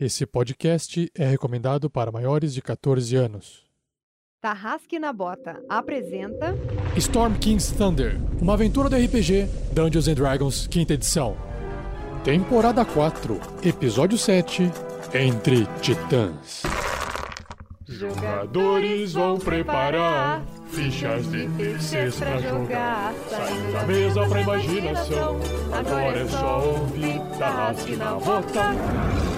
Esse podcast é recomendado para maiores de 14 anos. Tarrasque na Bota apresenta Storm King's Thunder, uma aventura do RPG Dungeons and Dragons, quinta edição. Temporada 4, episódio 7, Entre Titãs. Jogadores vão preparar fichas de terceiros pra jogar. Saindo da mesa pra imaginação. Agora é só ouvir Tarrasque na Bota.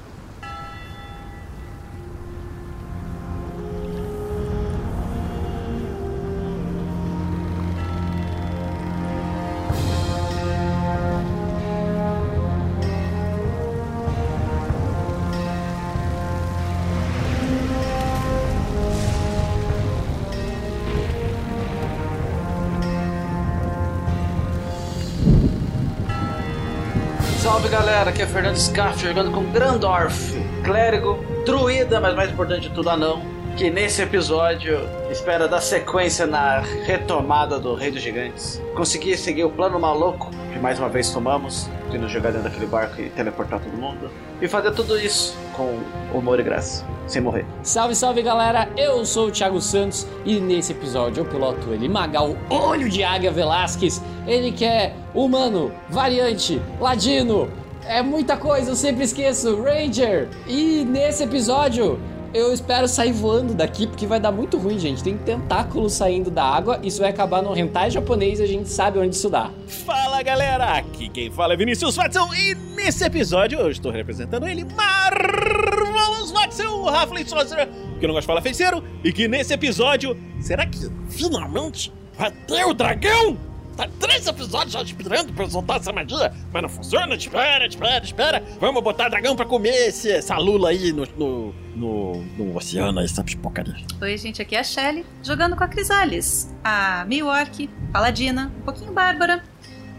É Fernando Scaff jogando com Grandorf, clérigo, druida, mas mais importante de tudo, anão. Que nesse episódio espera dar sequência na retomada do Rei dos Gigantes. Consegui seguir o plano maluco que mais uma vez tomamos, de nos jogar dentro daquele barco e teleportar todo mundo. E fazer tudo isso com humor e graça, sem morrer. Salve, salve galera, eu sou o Thiago Santos e nesse episódio eu piloto ele Magal Olho de Águia Velasquez. Ele que é humano, variante, ladino, é muita coisa, eu sempre esqueço, Ranger. E nesse episódio eu espero sair voando daqui porque vai dar muito ruim, gente. Tem tentáculos saindo da água, isso vai acabar no hentai japonês e a gente sabe onde isso dá. Fala galera, aqui quem fala é Vinícius Watson e nesse episódio eu estou representando ele, Marvelous Watson, o Halfling Sorcerer, que não gosta de falar feiticeiro, e que nesse episódio, será que finalmente vai ter o dragão? Tá três episódios já esperando pra soltar essa magia, mas não funciona, espera, espera, espera, vamos botar dragão pra comer esse, essa lula aí no, no, no, no oceano, essa porcaria. Oi, gente, aqui é a Shelly, jogando com a Crisales, a Milwaukee, Paladina, um pouquinho Bárbara.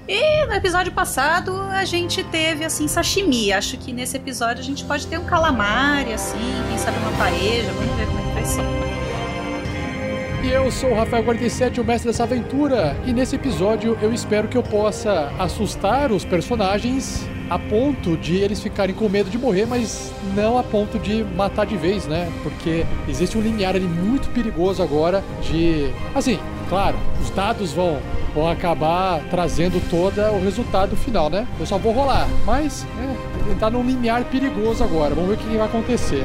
E no episódio passado a gente teve, assim, sashimi. Acho que nesse episódio a gente pode ter um calamari, assim, quem sabe uma paeja, vamos ver como é que vai ser. E eu sou o Rafael47, o mestre dessa aventura, e nesse episódio eu espero que eu possa assustar os personagens a ponto de eles ficarem com medo de morrer, mas não a ponto de matar de vez, né? Porque existe um linear ali muito perigoso agora de. Assim, claro, os dados vão, vão acabar trazendo todo o resultado final, né? Eu só vou rolar, mas é, ele tá num linear perigoso agora, vamos ver o que vai acontecer.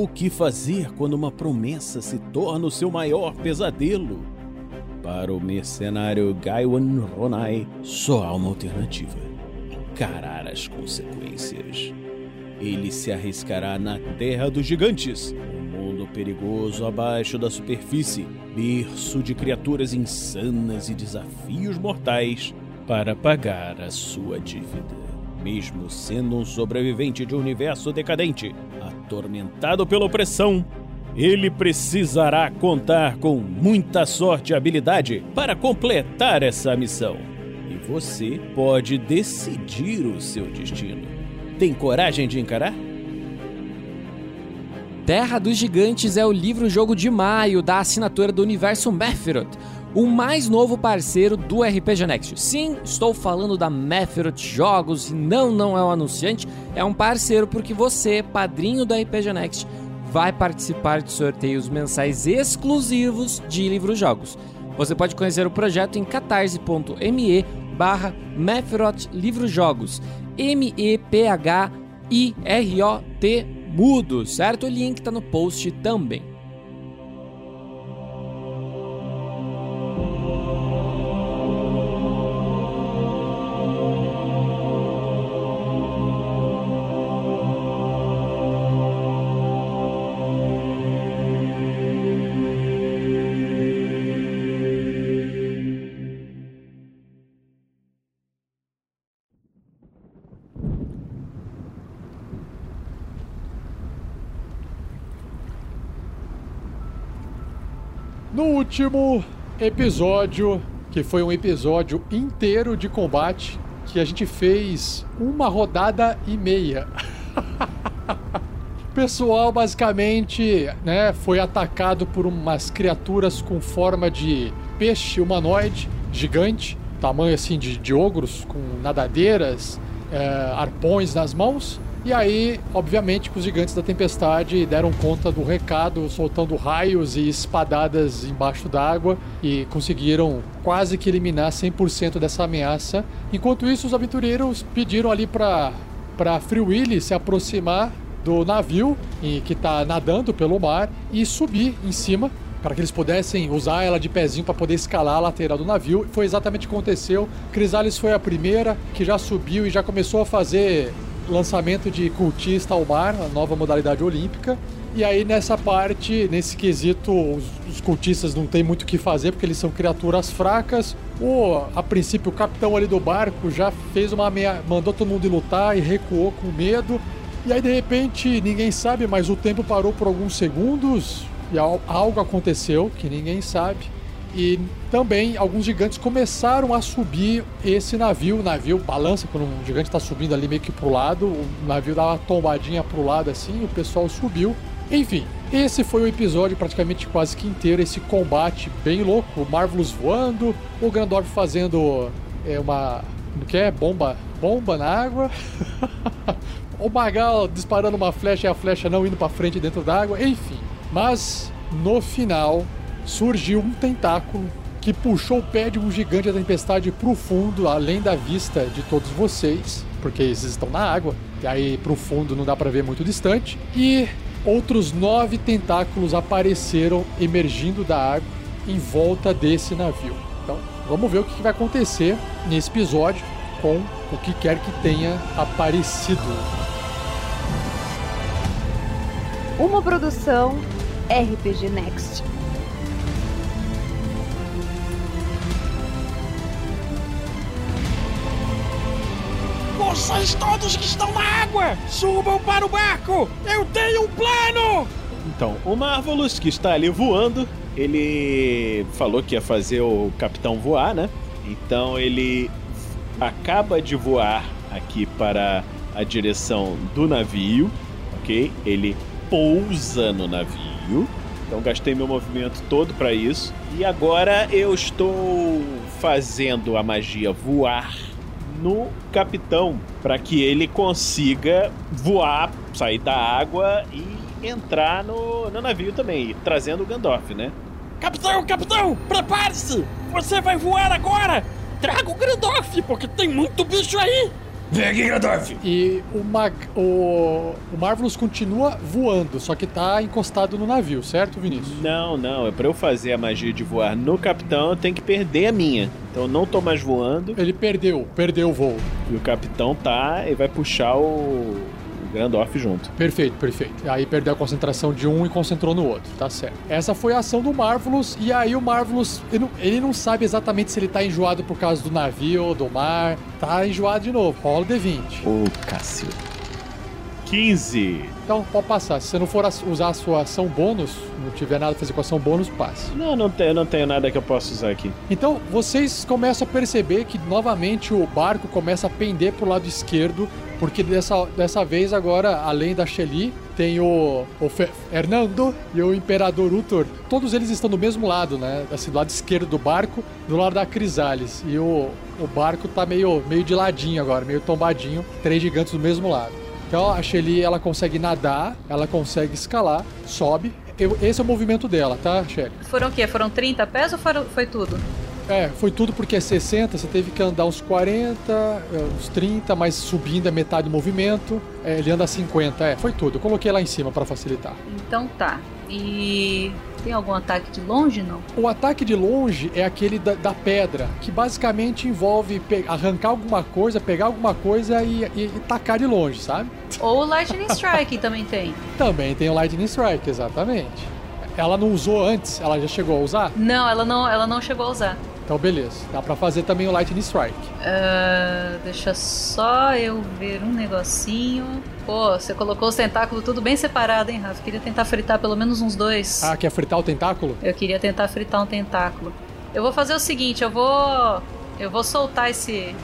O que fazer quando uma promessa se torna o seu maior pesadelo? Para o mercenário Gaiwan Ronai, só há uma alternativa: encarar as consequências. Ele se arriscará na Terra dos Gigantes, um mundo perigoso abaixo da superfície, berço de criaturas insanas e desafios mortais, para pagar a sua dívida. Mesmo sendo um sobrevivente de um universo decadente, atormentado pela opressão, ele precisará contar com muita sorte e habilidade para completar essa missão. E você pode decidir o seu destino. Tem coragem de encarar? Terra dos Gigantes é o livro-jogo de maio da assinatura do universo Mephiroth, o mais novo parceiro do RPG Next. Sim, estou falando da Mephiroth Jogos não, não é um anunciante, é um parceiro porque você, padrinho do RPG Next, vai participar de sorteios mensais exclusivos de livros-jogos. Você pode conhecer o projeto em catarse.me barra Mephiroth Livros-Jogos, M-E-P-H-I-R-O-T mudo, certo? O link está no post também. No último episódio, que foi um episódio inteiro de combate, que a gente fez uma rodada e meia. o pessoal basicamente, né, foi atacado por umas criaturas com forma de peixe humanoide gigante, tamanho assim de, de ogros, com nadadeiras, é, arpões nas mãos. E aí, obviamente, os gigantes da tempestade deram conta do recado, soltando raios e espadadas embaixo d'água e conseguiram quase que eliminar 100% dessa ameaça. Enquanto isso, os aventureiros pediram ali para para Free Willy se aproximar do navio que está nadando pelo mar e subir em cima para que eles pudessem usar ela de pezinho para poder escalar a lateral do navio. Foi exatamente o que aconteceu. Crisales foi a primeira que já subiu e já começou a fazer lançamento de cultista ao mar, a nova modalidade olímpica. E aí nessa parte, nesse quesito, os, os cultistas não tem muito o que fazer porque eles são criaturas fracas. O, a princípio, o capitão ali do barco já fez uma meia, mandou todo mundo lutar e recuou com medo. E aí de repente, ninguém sabe, mas o tempo parou por alguns segundos e algo aconteceu que ninguém sabe. E também alguns gigantes começaram a subir esse navio. O navio balança quando um gigante está subindo ali meio que pro lado. O navio dá uma tombadinha pro lado assim, o pessoal subiu. Enfim, esse foi o episódio praticamente quase que inteiro, esse combate bem louco. O Marvelous voando, o Grandorf fazendo é, uma. Como que é? Bomba, bomba na água. o Magal disparando uma flecha e a flecha não indo para frente dentro d'água. Enfim, mas no final surgiu um tentáculo que puxou o pé de um gigante da tempestade pro fundo, além da vista de todos vocês, porque eles estão na água, e aí pro fundo não dá para ver muito distante. E outros nove tentáculos apareceram emergindo da água em volta desse navio. Então, vamos ver o que vai acontecer nesse episódio com o que quer que tenha aparecido. Uma produção RPG Next. Vocês todos que estão na água, subam para o barco! Eu tenho um plano! Então, o Marvelous, que está ali voando, ele falou que ia fazer o capitão voar, né? Então ele acaba de voar aqui para a direção do navio, ok? Ele pousa no navio. Então gastei meu movimento todo para isso. E agora eu estou fazendo a magia voar no capitão para que ele consiga voar, sair da água e entrar no, no navio também, trazendo o Gandalf, né? Capitão, capitão, prepare-se! Você vai voar agora! Traga o Gandalf, porque tem muito bicho aí! Vem aqui, Gandalf! E o, Mag, o, o Marvelous continua voando, só que tá encostado no navio, certo, Vinícius? Não, não. É pra eu fazer a magia de voar no capitão, eu tenho que perder a minha. Então eu não tô mais voando. Ele perdeu, perdeu o voo. E o capitão tá e vai puxar o, Grandorf junto. Perfeito, perfeito. Aí perdeu a concentração de um e concentrou no outro, tá certo. Essa foi a ação do Marvelous, e aí o Marvelous, ele não, ele não sabe exatamente se ele tá enjoado por causa do navio ou do mar. Tá enjoado de novo, rola o D20. Ô, Cássio. 15. Então pode passar. Se você não for usar a sua ação bônus, não tiver nada a fazer com a ação bônus, passe. Não, não tenho, não tenho nada que eu possa usar aqui. Então vocês começam a perceber que novamente o barco começa a pender pro lado esquerdo, porque dessa, dessa vez agora, além da Shelly, tem o, o Fe- Hernando e o Imperador Uthor. Todos eles estão do mesmo lado, né? Assim, do lado esquerdo do barco, do lado da Crisales. E o, o barco tá meio, meio de ladinho agora, meio tombadinho, três gigantes do mesmo lado. Então a Shelly ela consegue nadar, ela consegue escalar, sobe. Eu- esse é o movimento dela, tá, Shelly? Foram o quê? Foram 30 pés ou foram, foi tudo? É, foi tudo porque é 60, você teve que andar uns 40, é, uns 30, mas subindo é metade do movimento. É, ele anda 50, é, foi tudo. Eu coloquei lá em cima pra facilitar. Então tá. E tem algum ataque de longe, não? O ataque de longe é aquele da, da pedra, que basicamente envolve arrancar alguma coisa, pegar alguma coisa e, e, e tacar de longe, sabe? Ou o Lightning Strike também tem. Também tem o Lightning Strike, exatamente. Ela não usou antes, ela já chegou a usar? Não, ela não, ela não chegou a usar. Então beleza, dá pra fazer também o Lightning Strike. Ah, deixa só eu ver um negocinho. Pô, você colocou os tentáculos tudo bem separado, hein, Rafa? Queria tentar fritar pelo menos uns dois. Ah, quer fritar o tentáculo? Eu queria tentar fritar um tentáculo. Eu vou fazer o seguinte, eu vou. Eu vou soltar esse.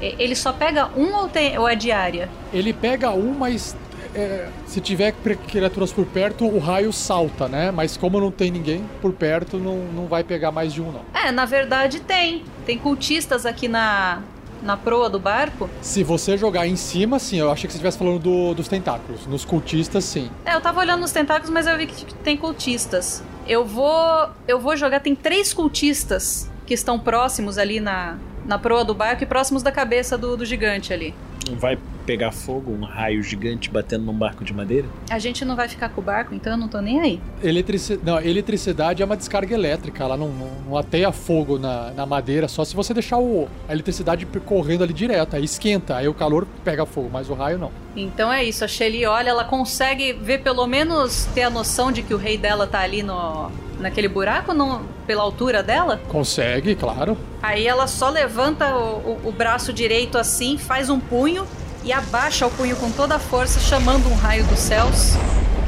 Ele só pega um ou, tem, ou é diária? Ele pega um, mas é, se tiver cri- criaturas por perto, o raio salta, né? Mas como não tem ninguém por perto, não, não vai pegar mais de um, não. É, na verdade tem. Tem cultistas aqui na, na proa do barco. Se você jogar em cima, sim, eu achei que você estivesse falando do- dos tentáculos. Nos cultistas, sim. É, eu tava olhando nos tentáculos, mas eu vi que tem cultistas. Eu vou. Eu vou jogar. Tem três cultistas que estão próximos ali na, na proa do barco e próximos da cabeça do, do gigante ali. Vai pegar fogo, um raio gigante batendo num barco de madeira? A gente não vai ficar com o barco, então eu não tô nem aí. Eletrici... Não, eletricidade é uma descarga elétrica, ela não, não, não ateia fogo na, na madeira, só se você deixar o, a eletricidade correndo ali direto, aí esquenta, aí o calor pega fogo, mas o raio não. Então é isso, a Shelly olha, ela consegue ver pelo menos ter a noção de que o rei dela tá ali no naquele buraco não, pela altura dela. Consegue, claro. Aí ela só levanta o, o- o braço direito assim, faz um punho e abaixa o punho com toda a força, chamando um raio dos céus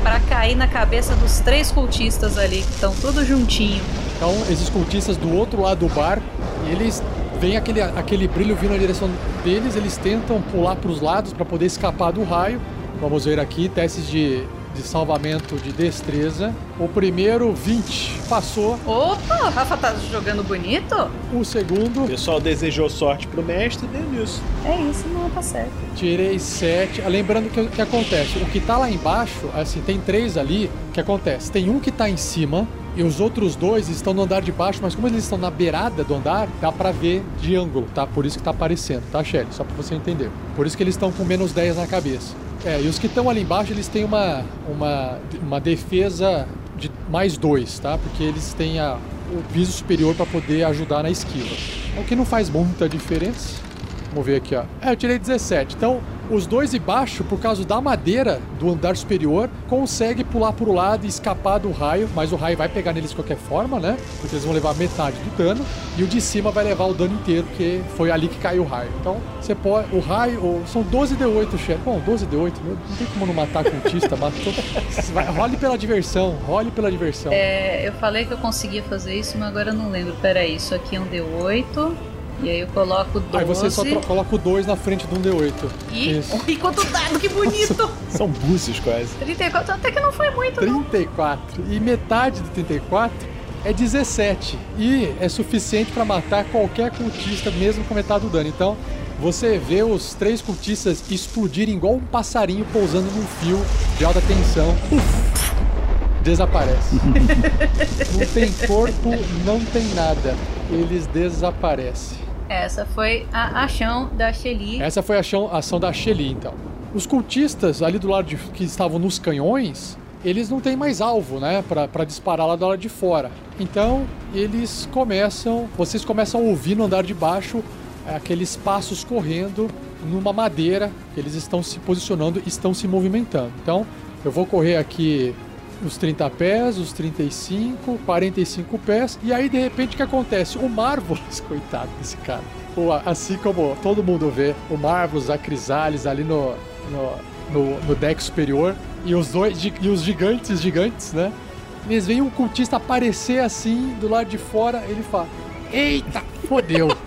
pra cair na cabeça dos três cultistas ali, que estão tudo juntinho. Então, esses cultistas do outro lado do barco, eles veem aquele, aquele brilho vindo na direção deles, eles tentam pular para os lados para poder escapar do raio. Vamos ver aqui, testes de, de salvamento de destreza. O primeiro, 20, passou. Opa, o Rafa tá jogando bonito? O segundo, O pessoal desejou sorte pro mestre e deu nisso. É isso, não tá certo. tirei 7. Lembrando que o que acontece, o que tá lá embaixo, assim, tem três ali, o que acontece? Tem um que tá em cima e os outros dois estão no andar de baixo, mas como eles estão na beirada do andar, dá pra ver de ângulo, tá? Por isso que tá aparecendo, tá, Shelly? Só pra você entender. Por isso que eles estão com menos 10 na cabeça. É, e os que estão ali embaixo, eles têm uma, uma, uma defesa de mais dois, tá? Porque eles têm a, o piso superior para poder ajudar na esquiva. O que não faz muita diferença. Vamos ver aqui, ó. É, eu tirei 17. Então, os dois de baixo, por causa da madeira do andar superior, consegue pular pro lado e escapar do raio, mas o raio vai pegar neles de qualquer forma, né? Porque eles vão levar metade do dano. E o de cima vai levar o dano inteiro, porque foi ali que caiu o raio. Então, você pode. O raio. o- São 12 D8, chefe. Bom, 12 D8, meu, não tem como não matar cultista, matou. Vai, role pela diversão, role pela diversão. É, eu falei que eu conseguia fazer isso, mas agora eu não lembro. Peraí, isso aqui é um D8. E aí eu coloco 12. Aí você só coloca o 2 na frente do 1 D8. E Isso. e quanto dado, que bonito! São búzios quase. 34, até que não foi muito, não. 34. E metade de 34 é 17. E é suficiente para matar qualquer cultista, mesmo com metade do dano. Então, você vê os três cultistas explodirem igual um passarinho pousando num fio de alta tensão. Uf, desaparece. não tem corpo, não tem nada. Eles desaparecem. Essa foi a ação da Shelly. Essa foi a ação, a ação da Shelly, então. Os cultistas ali do lado de, que estavam nos canhões, eles não têm mais alvo, né, pra disparar lá do lado de fora. Então, eles começam, vocês começam a ouvir no andar de baixo é, aqueles passos correndo numa madeira, eles estão se posicionando, estão se movimentando. Então, eu vou correr aqui os 30 pés, os 35, 45 pés, e aí de repente o que acontece? O Marvelous, coitado desse cara. O- assim como todo mundo vê, o Marvelous, a Crisales ali no, no- no, no deck superior. E os dois e os gigantes, gigantes, né? Eles veem um cultista aparecer assim do lado de fora, ele fala: Eita, fodeu.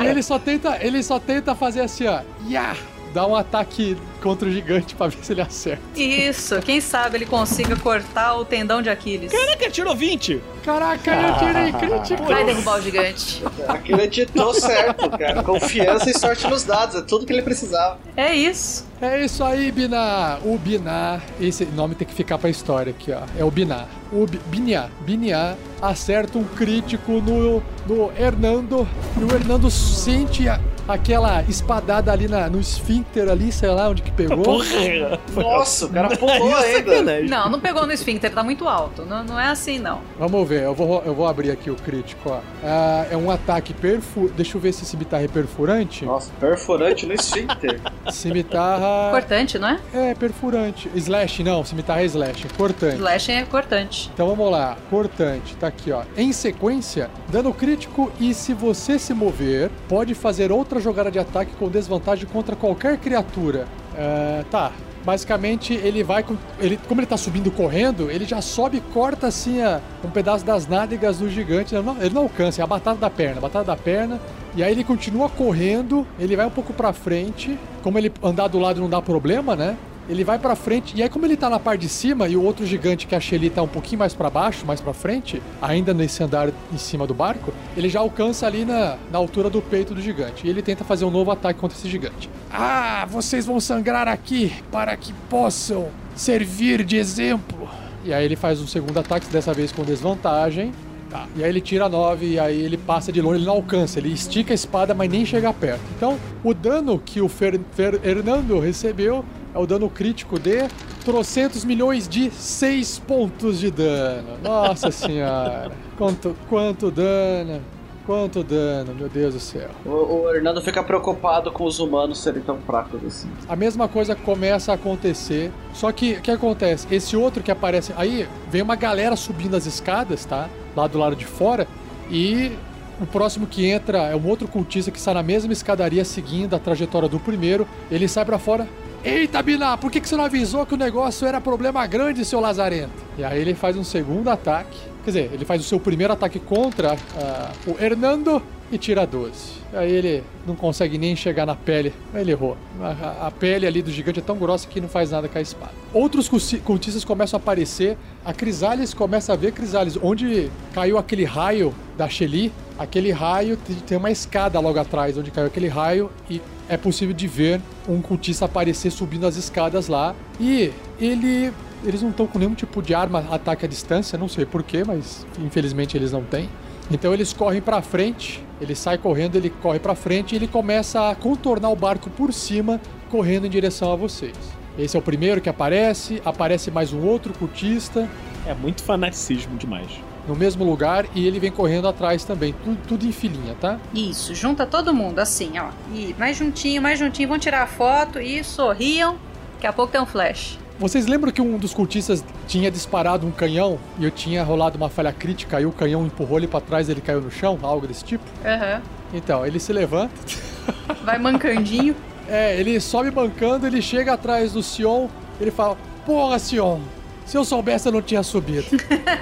e ele só tenta, ele só tenta fazer assim, ó, Yah! Dá um ataque contra o gigante pra ver se ele acerta. Isso, quem sabe ele consiga cortar o tendão de Aquiles. Caraca, tirou 20. Caraca, eu tirei crítico. Vai derrubar o gigante. Acreditou certo, cara. Confiança e sorte nos dados, é tudo que ele precisava. É isso. É isso aí, Binar. O Binar, esse nome tem que ficar pra história aqui, ó. É o Binar. O Bi- Biniá. Biniá acerta um crítico no, no Hernando. E o Hernando sente a- aquela espadada ali na, no esfíncter ali, sei lá onde que pegou. Porra. Nossa, o cara pulou ainda. Não, não pegou no esfíncter, tá muito alto. Não, não é assim, não. Vamos ver, eu vou, eu vou abrir aqui o crítico, ó. Ah, é um ataque perfu... Deixa eu ver se esse cimitarra é perfurante. Nossa, perfurante no esfíncter. Cimitarra... Cortante, não é? É, perfurante. Slash, não, cimitarra é slash, é cortante. Slash é cortante. Então vamos lá, cortante, tá aqui ó. Em sequência, dano crítico e se você se mover, pode fazer outra jogada de ataque com desvantagem contra qualquer criatura. É, tá. Basicamente, ele vai com. Ele, como ele tá subindo correndo, ele já sobe e corta assim a, um pedaço das nádegas do gigante. Ele não, ele não alcança, é a batata da perna, batata da perna. E aí ele continua correndo, ele vai um pouco pra frente. Como ele andar do lado não dá problema, né? Ele vai pra frente, e aí como ele tá na parte de cima e o outro gigante que a Shelly tá um pouquinho mais pra baixo, mais pra frente, ainda nesse andar em cima do barco, ele já alcança ali na, na altura do peito do gigante. E ele tenta fazer um novo ataque contra esse gigante. Ah, vocês vão sangrar aqui para que possam servir de exemplo. E aí ele faz um segundo ataque, dessa vez com desvantagem. Tá. E aí ele tira 9 e aí ele passa de longe, ele não alcança, ele estica a espada, mas nem chega perto. Então, o dano que o Fer, Fer- Hernando recebeu é o dano crítico de trocentos milhões de 6 pontos de dano. Nossa senhora. Quanto, quanto dano. Quanto dano, meu Deus do céu. O, o Hernando fica preocupado com os humanos serem tão fracos assim. A mesma coisa começa a acontecer. Só que o que acontece? Esse outro que aparece. Aí vem uma galera subindo as escadas, tá? Lá do lado de fora. E o próximo que entra é um outro cultista que está na mesma escadaria seguindo a trajetória do primeiro. Ele sai pra fora. Eita, Biná, por que, que você não avisou que o negócio era problema grande, seu lazarento? E aí ele faz um segundo ataque. Quer dizer, ele faz o seu primeiro ataque contra ah, o Hernando e tira 12. Aí ele não consegue nem chegar na pele. Ele errou. A, a- pele ali do gigante é tão grossa que não faz nada com a espada. Outros culti- cultistas começam a aparecer. A Crisales começa a ver Crisales. Onde caiu aquele raio da Shelly, aquele raio te- tem uma escada logo atrás onde caiu aquele raio e é possível de ver um cultista aparecer subindo as escadas lá. E ele eles não estão com nenhum tipo de arma ataque à distância, não sei porquê, mas infelizmente eles não têm. Então eles correm pra frente, ele sai correndo, ele corre pra frente e ele começa a contornar o barco por cima, correndo em direção a vocês. Esse é o primeiro que aparece, aparece mais um outro cultista É muito fanaticismo demais. no mesmo lugar e ele vem correndo atrás também, tudo, tudo em filinha, tá? Isso, junta todo mundo assim, ó. E mais juntinho, mais juntinho, vão tirar a foto e sorriam. Daqui a pouco tem um flash. Vocês lembram que um dos cultistas tinha disparado um canhão e eu tinha rolado uma falha crítica e o canhão empurrou ele pra trás e ele caiu no chão, algo desse tipo? Aham. Então, ele se levanta, Vai mancandinho. É, ele sobe bancando, ele chega atrás do Sion, ele fala: Porra, Sion, se eu soubesse eu não tinha subido.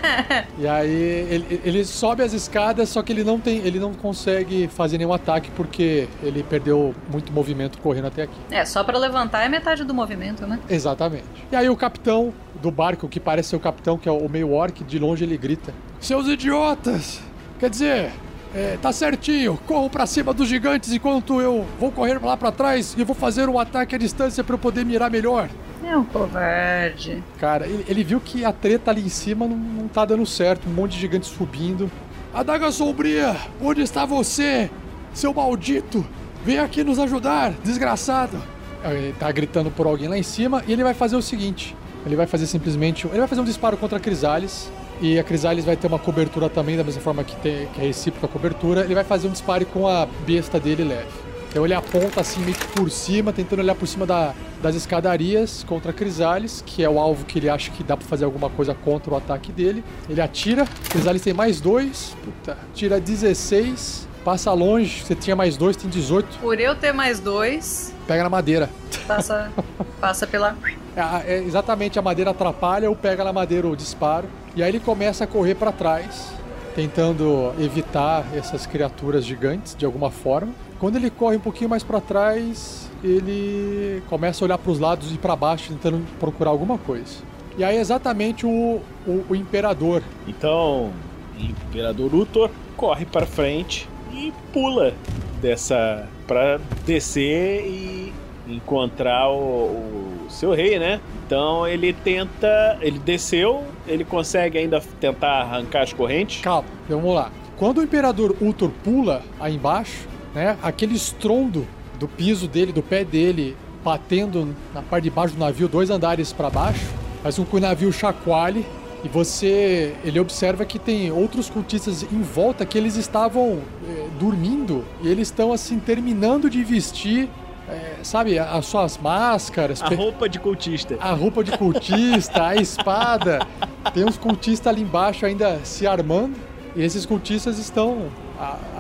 e aí ele, ele sobe as escadas, só que ele não tem, ele não consegue fazer nenhum ataque porque ele perdeu muito movimento correndo até aqui. É, só pra levantar é metade do movimento, né? Exatamente. E aí o capitão do barco, que parece ser o capitão, que é o meio orc, de longe ele grita: Seus idiotas! Quer dizer, é, tá certinho, corram pra cima dos gigantes enquanto eu vou correr lá pra trás e vou fazer um ataque à distância pra eu poder mirar melhor. É um covarde. Cara, ele, ele viu que a treta ali em cima não, não tá dando certo, um monte de gigantes subindo. Adaga Sombria, onde está você, seu maldito? Vem aqui nos ajudar, desgraçado. Ele tá gritando por alguém lá em cima e ele vai fazer o seguinte: ele vai fazer simplesmente. Ele vai fazer um disparo contra a Crisales. E a Crisales vai ter uma cobertura também, da mesma forma que, tem, que é recíproca a cobertura. Ele vai fazer um disparo com a besta dele leve. Então ele aponta assim meio que por cima, tentando olhar por cima da- das escadarias contra Crisales, que é o alvo que ele acha que dá pra fazer alguma coisa contra o ataque dele. Ele atira, Crisales tem mais dois, puta, tira 16 Passa longe, você tinha mais dois, tem 18. Por eu ter mais dois, Pega na madeira. passa, passa pela. É, é, exatamente, a madeira atrapalha ou pega na madeira o disparo. E aí ele começa a correr pra trás, tentando evitar essas criaturas gigantes de alguma forma. Quando ele corre um pouquinho mais pra trás, ele começa a olhar pros lados e pra baixo, tentando procurar alguma coisa. E aí exatamente o, o, o imperador. Então, o Imperador Uthor corre para frente e pula dessa para descer e encontrar o, o seu rei, né? Então ele tenta, ele desceu, ele consegue ainda tentar arrancar as correntes. Calma, vamos lá. Quando o imperador Uthor pula aí embaixo, né, aquele estrondo do piso dele, do pé dele, batendo na parte de baixo do navio, dois andares para baixo, faz com que o navio chacoalhe e você, ele observa que tem outros cultistas em volta que eles estavam eh, dormindo e eles estão assim terminando de vestir, eh, sabe, as suas máscaras, A roupa de cultista. a roupa de cultista, a espada. Tem uns cultistas ali embaixo ainda se armando. E esses cultistas estão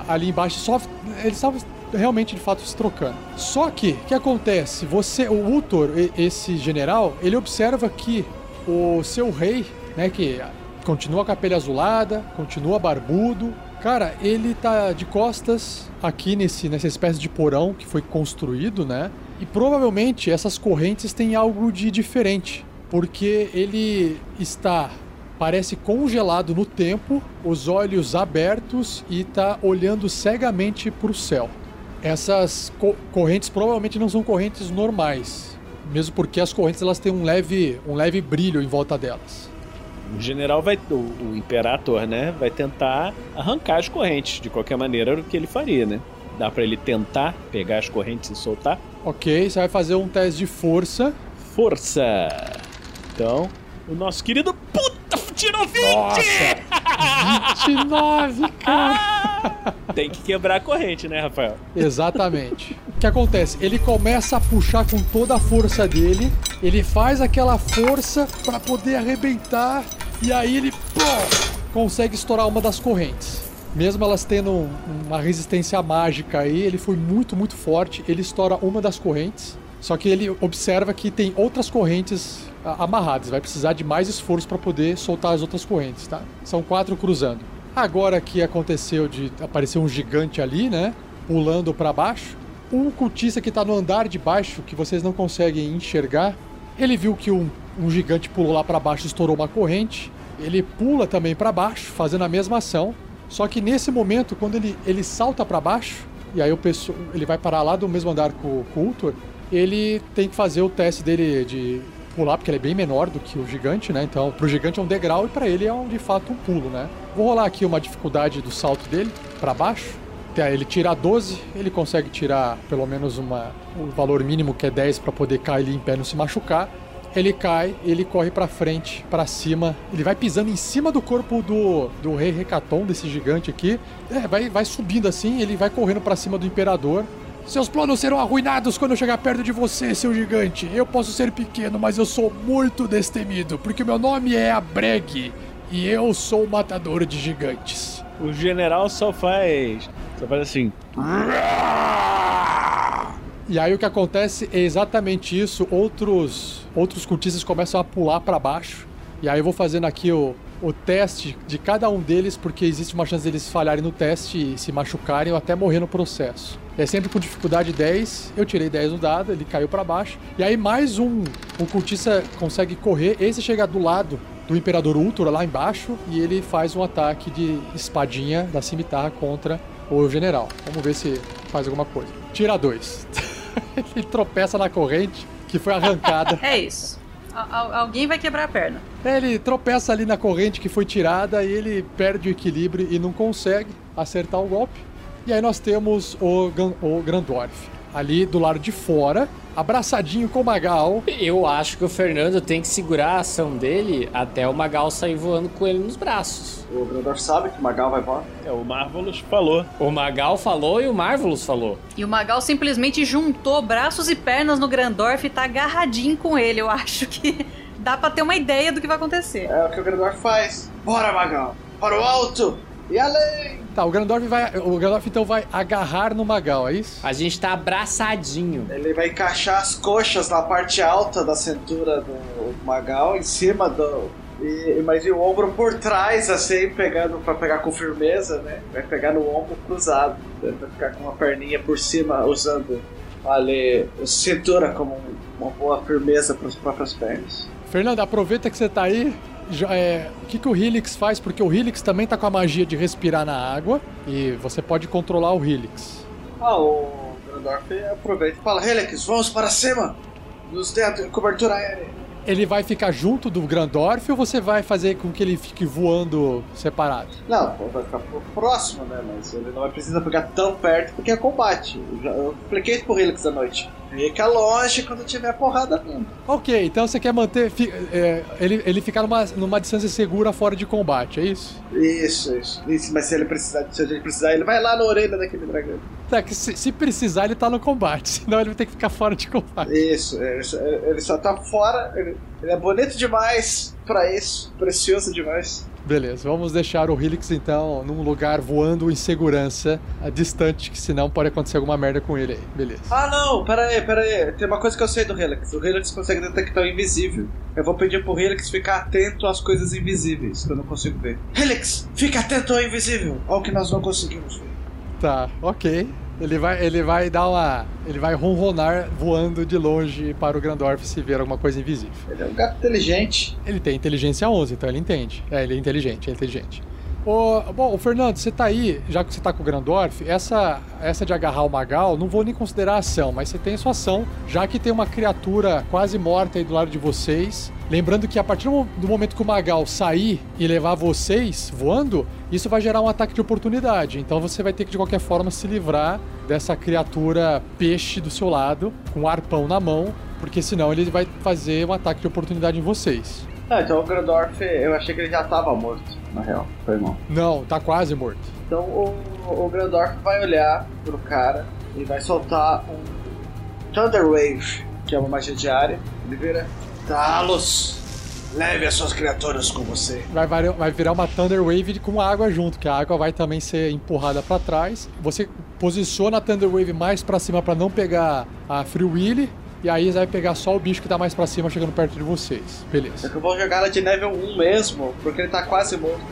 ali embaixo só. Eles estavam realmente de fato se trocando. Só que, o que acontece? Você, o Uthor, esse general, ele observa que o seu rei, né, que continua com a pele azulada, continua barbudo. Cara, ele tá de costas aqui nesse, nessa espécie de porão que foi construído, né? E provavelmente essas correntes têm algo de diferente, porque ele está parece congelado no tempo, os olhos abertos e tá olhando cegamente para o céu. Essas co- correntes provavelmente não são correntes normais, mesmo porque as correntes elas têm um leve, um leve brilho em volta delas. O general vai, o, o Imperator, né, vai tentar arrancar as correntes. De qualquer maneira, era o que ele faria, né? Dá pra ele tentar pegar as correntes e soltar. Ok, você vai fazer um teste de força. Força! Então, o nosso querido tirou 20! Nossa! 29, cara! Tem que quebrar a corrente, né, Rafael? Exatamente. O que acontece? Ele começa a puxar com toda a força dele, ele faz aquela força para poder arrebentar e aí ele pô, consegue estourar uma das correntes. Mesmo elas tendo um- uma resistência mágica aí, ele foi muito, muito forte. Ele estoura uma das correntes. Só que ele observa que tem outras correntes amarradas. Vai precisar de mais esforço para poder soltar as outras correntes, tá? São quatro cruzando. Agora que aconteceu de aparecer um gigante ali, né? Pulando para baixo. Um cultista que tá no andar de baixo, que vocês não conseguem enxergar, ele viu que um, um gigante pulou lá para baixo estourou uma corrente. Ele pula também para baixo, fazendo a mesma ação. Só que nesse momento, quando ele, ele salta para baixo, e aí o pessoa, ele vai parar lá do mesmo andar com, com o Ultor, ele tem que fazer o teste dele de pular, porque ele é bem menor do que o gigante, né? Então, pro gigante é um degrau e para ele é um, de fato um pulo, né? Vou rolar aqui uma dificuldade do salto dele para baixo. Ele tira 12, ele consegue tirar pelo menos uma, o valor mínimo que é 10 para poder cair ali em pé e não se machucar. Ele cai, ele corre pra frente, pra cima. Ele vai pisando em cima do corpo do, do rei Hecaton, desse gigante aqui. É, vai, vai subindo assim, ele vai correndo pra cima do imperador. Seus planos serão arruinados quando eu chegar perto de você, seu gigante. Eu posso ser pequeno, mas eu sou muito destemido, porque meu nome é Abreg e eu sou o matador de gigantes. O general só faz. Só faz assim. E aí o que acontece é exatamente isso. Outros outros cultistas começam a pular para baixo. E aí eu vou fazendo aqui o, o teste de cada um deles, porque existe uma chance deles falharem no teste e se machucarem ou até morrer no processo. É sempre com dificuldade 10. Eu tirei 10 no dado, ele caiu para baixo. E aí mais um, um cultista consegue correr. Esse chega do lado do Imperador Ultra lá embaixo e ele faz um ataque de espadinha da cimitarra contra o general. Vamos ver se faz alguma coisa. Tira dois. ele tropeça na corrente que foi arrancada. É isso. Al- al- alguém vai quebrar a perna. Ele tropeça ali na corrente que foi tirada e ele perde o equilíbrio e não consegue acertar o golpe. E aí nós temos o, o Grandorf ali do lado de fora, abraçadinho com o Magal. Eu acho que o Fernando tem que segurar a ação dele até o Magal sair voando com ele nos braços. O Grandorf sabe que o Magal vai embora? É, o Marvelous falou. O Magal falou e o Marvelous falou. E o Magal simplesmente juntou braços e pernas no Grandorf e tá agarradinho com ele. Eu acho que dá pra ter uma ideia do que vai acontecer. É o que o Grandorf faz. Bora, Magal! Para o alto! E além! Tá, o Grandorf vai. O Grandorf então vai agarrar no Magal, é isso? A gente tá abraçadinho. Ele vai encaixar as coxas na parte alta da cintura do Magal, em cima do. E, mas e o ombro por trás, assim, pegando pra pegar com firmeza, né? Vai pegar no ombro cruzado. Vai ficar com uma perninha por cima, usando ali a cintura como uma boa firmeza para as próprias pernas. Fernando, aproveita que você tá aí. Já, é, o que, que o Helix faz? Porque o Helix também tá com a magia de respirar na água e você pode controlar o Helix. Ah, o Grandorf aproveita e fala: Helix, vamos para cima! Nos dê a cobertura aérea. Ele vai ficar junto do Grandorf ou você vai fazer com que ele fique voando separado? Não, vai ficar próximo, né? Mas ele não vai precisar ficar tão perto porque é combate. Eu, já, eu expliquei isso pro Helix à noite. Fica longe quando tiver porrada vindo. Ok, então você quer manter fi- é, ele, ele ficar numa, numa distância segura fora de combate, é isso? Isso, isso, isso. Mas se ele precisar, se ele precisar, ele vai lá na orelha daquele dragão. Tá, que se, se precisar, ele tá no combate, senão ele vai ter que ficar fora de combate. Isso, ele só, ele só tá fora. Ele, ele é bonito demais pra isso, precioso demais. Beleza, vamos deixar o Helix então num lugar voando em segurança, a distante, que senão pode acontecer alguma merda com ele aí. Beleza. Ah, não, pera aí, pera aí. Tem uma coisa que eu sei do Helix. O Helix consegue detectar o invisível. Eu vou pedir pro Helix ficar atento às coisas invisíveis, que eu não consigo ver. Helix, fica atento ao invisível, ao que nós não conseguimos ver. Tá, ok. Ele vai, ele vai dar uma. Ele vai ronronar voando de longe para o Grandorf se ver alguma coisa invisível. Ele é um gato inteligente. Ele tem inteligência 11, então ele entende. É, ele é inteligente, é inteligente. Ô, bom, o Fernando, você tá aí, já que você tá com o Grandorf, essa, essa de agarrar o Magal, não vou nem considerar ação, mas você tem sua ação, já que tem uma criatura quase morta aí do lado de vocês. Lembrando que a partir do momento que o Magal sair e levar vocês voando, isso vai gerar um ataque de oportunidade. Então você vai ter que de qualquer forma se livrar dessa criatura peixe do seu lado, com um arpão na mão, porque senão ele vai fazer um ataque de oportunidade em vocês. Ah, então o Grandorf, eu achei que ele já tava morto, na real. Foi mal. Não, tá quase morto. Então o, o Grandorf vai olhar pro cara e vai soltar um Thunder Wave, que é uma magia diária. Ele vira. Talos! Leve as suas criaturas com você. Vai, vari- vai virar uma Thunder Wave com água junto, que a água vai também ser empurrada pra trás. Você posiciona a Thunder Wave mais pra cima pra não pegar a Free Willy. E aí vai pegar só o bicho que tá mais pra cima chegando perto de vocês. Beleza. que eu vou jogar ela de nível 1 mesmo, porque ele tá quase morto.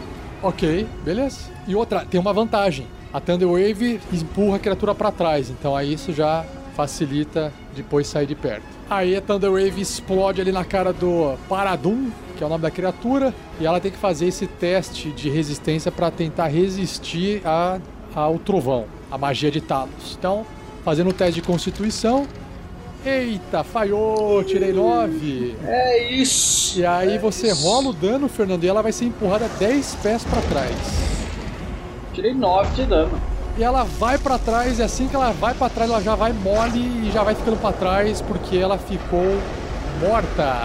Ok, beleza. E outra, tem uma vantagem. A Thunder Wave empurra a criatura pra trás. Então aí isso já facilita depois sair de perto. Aí a Thunder Wave explode ali na cara do Paradum, que é o nome da criatura, e ela tem que fazer esse teste de resistência para tentar resistir a, ao trovão, a magia de Talos. Então, fazendo o teste de constituição. Eita, falhou, tirei 9. É isso! E aí É você isso. rola o dano, Fernando, e ela vai ser empurrada 10 pés para trás. Tirei 9 de dano. E ela vai pra trás, e assim que ela vai pra trás, ela já vai mole e já vai ficando pra trás porque ela ficou morta.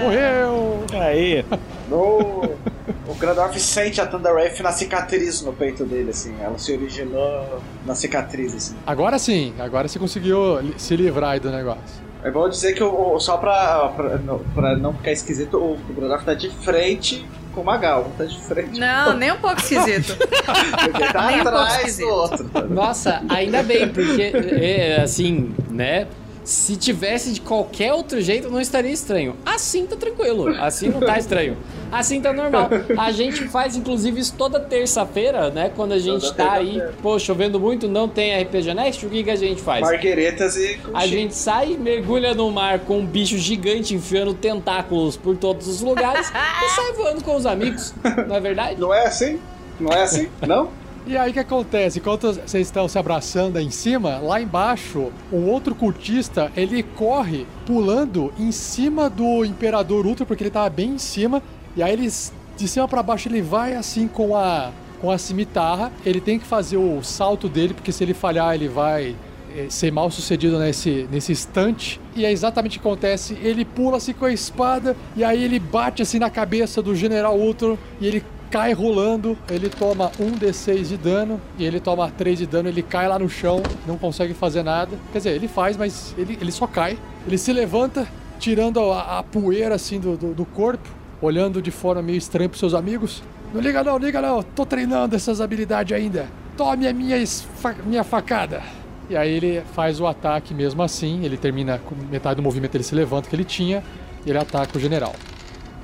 Morreu! Aí, No... o Grandorf sente a Thunder Wave na cicatriz no peito dele, assim. Ela se originou na cicatriz, assim. Agora sim, agora você conseguiu se livrar aí do negócio. É bom dizer que o, o- só pra, pra, não- pra não ficar esquisito, o, o Grandorf tá de frente com o Magal. Tá de frente. Não, nem um pouco esquisito. Porque ele tá nem um pouco atrás esquisito. do outro. tá? Nossa, ainda bem, porque, é, assim, né? Se tivesse de qualquer outro jeito, não estaria estranho. Assim tá tranquilo. Assim não tá estranho. Assim tá normal. A gente faz, inclusive, isso toda terça-feira, né? Quando a gente Toda tá aí, pô, chovendo muito, não tem RPG Next, o que, que a gente faz? Margueretas e A gente sai, mergulha no mar com um bicho gigante enfiando tentáculos por todos os lugares e sai voando com os amigos, não é verdade? Não é assim? Não é assim? Não? E aí o que acontece? Enquanto vocês estão se abraçando aí em cima, lá embaixo, um outro cultista, ele corre pulando em cima do Imperador Ultra, porque ele tava bem em cima, e aí eles de cima pra baixo ele vai assim com a com a cimitarra, ele tem que fazer o salto dele, porque se ele falhar, ele vai eh, ser mal sucedido nesse, nesse instante. E é exatamente o que acontece. Ele pula assim com a espada, e aí ele bate assim na cabeça do General Ultron, e ele cai rolando, ele toma 1d6 de dano e ele toma 3 de dano, ele cai lá no chão, não consegue fazer nada. Quer dizer, ele faz, mas ele, ele só cai. Ele se levanta, tirando a, a poeira assim do, do, do corpo, olhando de forma meio estranha pros seus amigos. Não liga não, liga não. Tô treinando essas habilidades ainda. Tome a minha, esfa- minha facada. E aí ele faz o ataque mesmo assim. Ele termina com metade do movimento, ele se levanta que ele tinha. E ele ataca o general.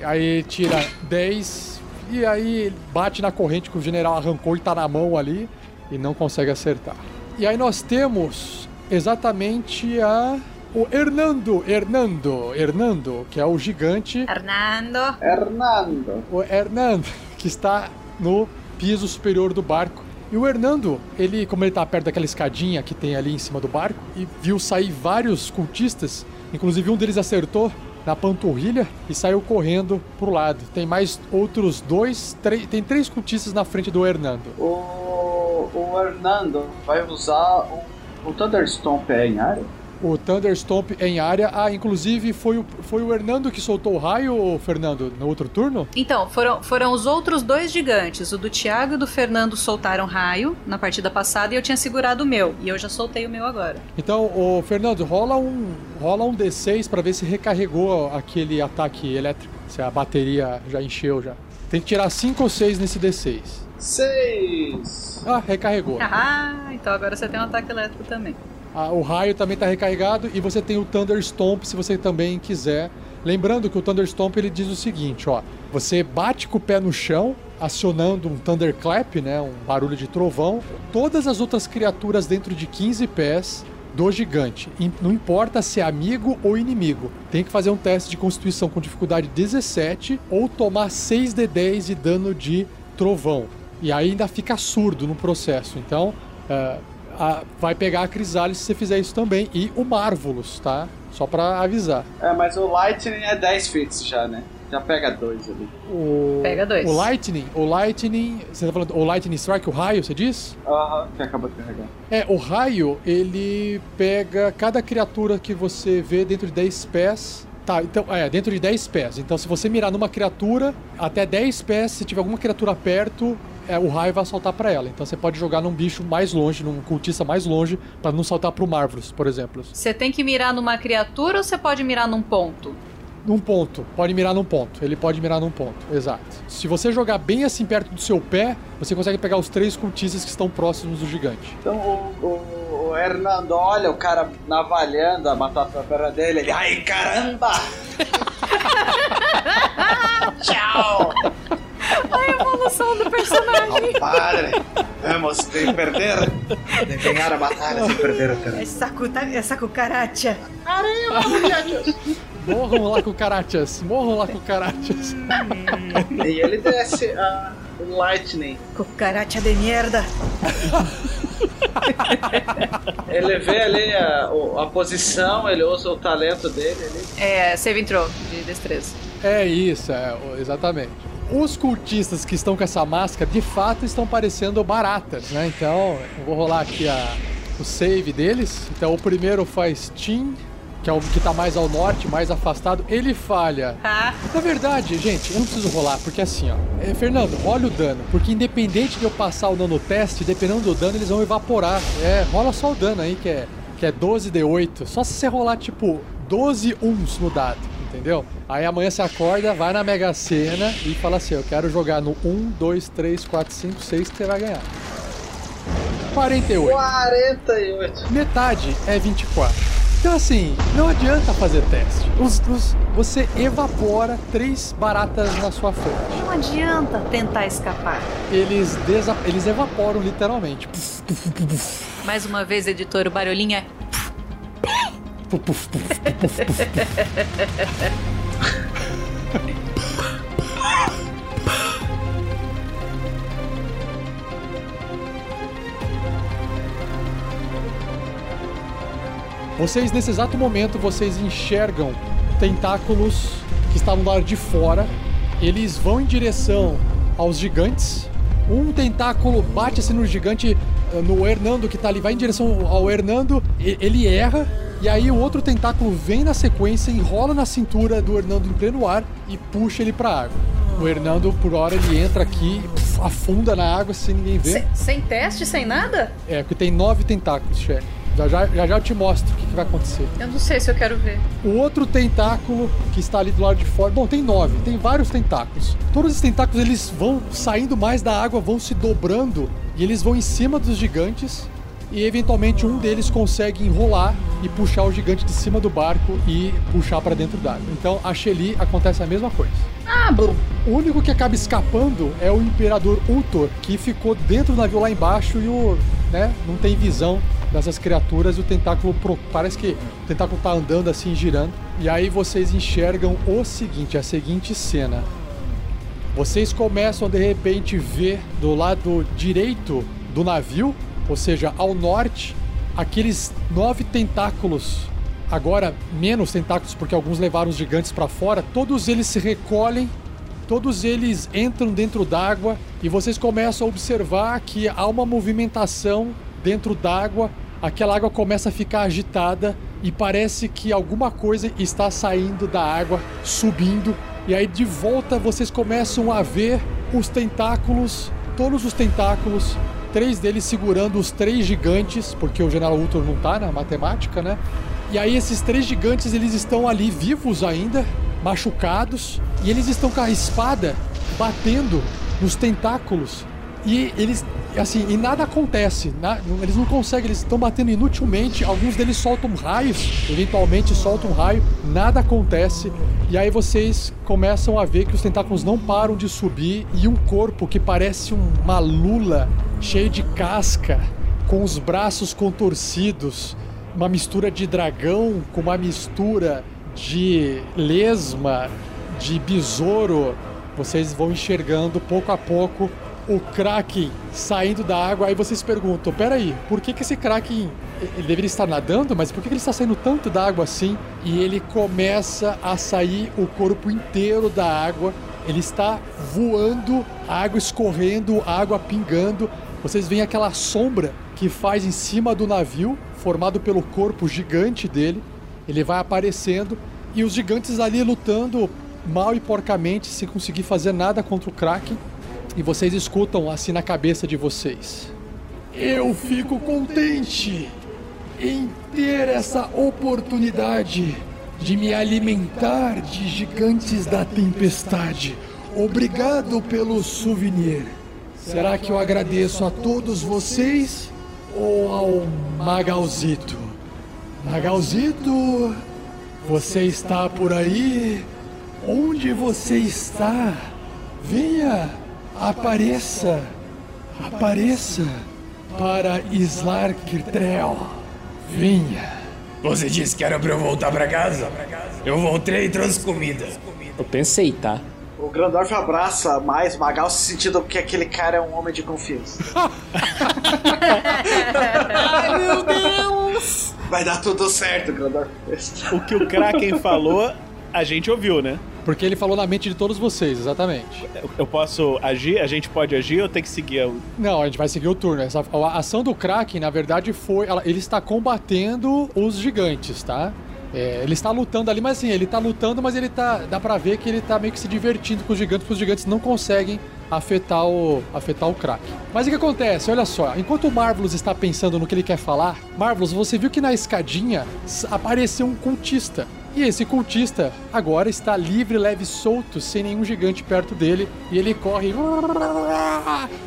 Aí tira 10. E aí bate na corrente que o general arrancou e tá na mão ali. E não consegue acertar. E aí nós temos exatamente a. O Hernando, Hernando, Hernando, que é o gigante Fernando. Hernando. o Hernando, que está no piso superior do barco. E o Hernando, ele, como ele tá perto daquela escadinha que tem ali em cima do barco, e viu sair vários cultistas, inclusive um deles acertou na panturrilha e saiu correndo pro lado. Tem mais outros dois, três, tem três cultistas na frente do Hernando. O, o Hernando vai usar o, o Thunderstomp é em área? O Thunderstomp em área. Ah, inclusive foi o, foi o Hernando que soltou o raio, Fernando, no outro turno? Então, foram, foram os outros dois gigantes. O do Thiago e o do Fernando soltaram raio na partida passada e eu tinha segurado o meu. E eu já soltei o meu agora. Então, o Fernando, rola um, rola um D6 pra ver se recarregou aquele ataque elétrico. Se a bateria já encheu já. Tem que tirar 5 ou 6 nesse D6. Seis. Ah, recarregou. Ah, então agora você tem um ataque elétrico também. O raio também tá recarregado e você tem o Thunder Stomp se você também quiser. Lembrando que o Thunder Stomp ele diz o seguinte, ó, você bate com o pé no chão, acionando um Thunderclap, né, um barulho de trovão. Todas as outras criaturas dentro de 15 pés do gigante, não importa se é amigo ou inimigo, tem que fazer um teste de constituição com dificuldade 17 ou tomar 6 de 10 de dano de trovão. E ainda fica surdo no processo. Então, ah, a- vai pegar a Crisalis se você fizer isso também. E o Marvelous, tá? Só pra avisar. É, mas o Lightning é 10 fits já, né? Já pega dois ali. O, Pega dois. O Lightning, o Lightning. Você tá falando o Lightning Strike, o raio, você diz? Aham, que acabou de carregar. É, o raio, ele pega cada criatura que você vê dentro de 10 pés. Tá, então, é, dentro de 10 pés. Então, se você mirar numa criatura, até 10 pés, se tiver alguma criatura perto, é, o raio vai saltar pra ela. Então, você pode jogar num bicho mais longe, num cultista mais longe, pra não saltar pro Marvelous, por exemplo. Você tem que mirar numa criatura ou você pode mirar num ponto? Num ponto, pode mirar num ponto. Ele pode mirar num ponto, exato. Se você jogar bem assim perto do seu pé, você consegue pegar os três cultistas que estão próximos do gigante. Então o, o, o Hernando olha o cara navalhando a batata perna dele. Ele, ai caramba! Tchau! A evolução do personagem. Padre, vamos de perder, de ganhar a batalha sem perder o terreno. essa, cuta, essa cucaracha. Morram lá com carachas, morram lá com carachas. E ele desce a Lightning. Cucaracha de merda. Ele vê ali a, a posição, ele usa o talento dele. Ele... É, save throw de destreza. É isso, é, exatamente. Os cultistas que estão com essa máscara, de fato, estão parecendo baratas, né? Então, eu vou rolar aqui a, o save deles. Então, o primeiro faz Team, que é o que tá mais ao norte, mais afastado. Ele falha. Ah, Na verdade, gente, eu não preciso rolar, porque assim, ó. É, Fernando, olha o dano. Porque independente de eu passar o dano no teste, dependendo do dano, eles vão evaporar. É, rola só o dano aí, que é, que é 12 D8. Só se você rolar, tipo, 12 uns no dado, entendeu? Aí amanhã você acorda, vai na Mega Sena e fala assim: eu quero jogar no 1, 2, 3, 4, 5, 6 que você vai ganhar. 48. 48. Metade é 24. Então, assim, não adianta fazer teste. Os, os- você evapora três baratas na sua frente. não adianta tentar escapar. Eles, eles evaporam literalmente. Mais uma vez, editor, o barulhinho é. Puf, puf, puf. Vocês, nesse exato momento, vocês enxergam tentáculos que estavam do lado de fora. Eles vão em direção aos gigantes. Um tentáculo bate assim no gigante, eh, no Hernando que tá ali, vai em direção ao Hernando, ele erra. E aí o outro tentáculo vem na sequência, enrola na cintura do Hernando em pleno ar e puxa ele pra água. O Hernando, por hora, ele entra aqui, pf, afunda na água sem ninguém ver. Sem, sem teste, sem nada? É, porque tem nove tentáculos, chefe. Já já, já, já eu te mostro o que, que vai acontecer. Eu não sei se eu quero ver. O outro tentáculo que está ali do lado de fora. Bom, tem nove, tem vários tentáculos. Todos os tentáculos eles vão saindo mais da água, vão se dobrando e eles vão em cima dos gigantes. E eventualmente um deles consegue enrolar e puxar o gigante de cima do barco e puxar para dentro d'água. Então a Shelly acontece a mesma coisa. Ah, bom. O único que acaba escapando é o Imperador Ultor, que ficou dentro do navio lá embaixo e o, né, não tem visão dessas criaturas. E o tentáculo parece que o tentáculo tá andando assim, girando. E aí vocês enxergam o seguinte, a seguinte cena. Vocês começam de repente ver do lado direito do navio, ou seja, ao norte, aqueles nove tentáculos. Agora menos tentáculos porque alguns levaram os gigantes para fora. Todos eles se recolhem, todos eles entram dentro d'água e vocês começam a observar que há uma movimentação dentro d'água. Aquela água começa a ficar agitada e parece que alguma coisa está saindo da água, subindo e aí de volta vocês começam a ver os tentáculos, todos os tentáculos, três deles segurando os três gigantes, porque o General Ultor não tá na matemática, né? E aí esses três gigantes eles estão ali vivos ainda, machucados, e eles estão com a espada batendo nos tentáculos. E eles, assim, e nada acontece. na- eles não conseguem, eles estão batendo inutilmente. Alguns deles soltam raios, eventualmente soltam um raio, nada acontece. E aí vocês começam a ver que os tentáculos não param de subir e um corpo que parece um- uma lula cheio de casca, com os braços contorcidos, uma mistura de dragão com uma mistura de lesma, de besouro. Vocês vão enxergando pouco a pouco o Kraken saindo da água. Aí vocês perguntam: peraí, por que, que esse Kraken ele deveria estar nadando, mas por que, que ele está saindo tanto da água assim? E ele começa a sair o corpo inteiro da água. Ele está voando, água escorrendo, água pingando. Vocês veem aquela sombra que faz em cima do navio, formado pelo corpo gigante dele. Ele vai aparecendo e os gigantes ali lutando mal e porcamente, sem conseguir fazer nada contra o Kraken. E vocês escutam assim na cabeça de vocês. Eu fico contente em ter essa oportunidade de me alimentar de gigantes da tempestade. Obrigado pelo souvenir. Será que eu agradeço a todos vocês ou ao Magalzito? Magalzito, você está por aí? Onde você está? Venha, apareça, apareça para Slarktrel. Venha. Você disse que era pra eu voltar pra casa? Eu voltei e trouxe comida. Eu pensei, tá? O Grandorf abraça mais Magal se sentindo que aquele cara é um homem de confiança. Ai, meu Deus! Vai dar tudo certo, Grandorf. O que o Kraken falou, a gente ouviu, né? Porque ele falou na mente de todos vocês, exatamente. Eu- posso agir? A gente pode agir ou tem que seguir o. Não, a gente vai seguir o turno. Essa, a ação do Kraken, na verdade, foi. ela- ele está combatendo os gigantes, tá? É, ele está lutando ali, mas assim, ele está lutando, mas ele tá. Dá pra ver que ele tá meio que se divertindo com os gigantes, porque os gigantes não conseguem afetar o, afetar o Kraken. Mas o que acontece? Olha só, enquanto o Marvelous está pensando no que ele quer falar, Marvelous, você viu que na escadinha apareceu um cultista. E esse cultista agora está livre, leve solto, sem nenhum gigante perto dele. E ele corre.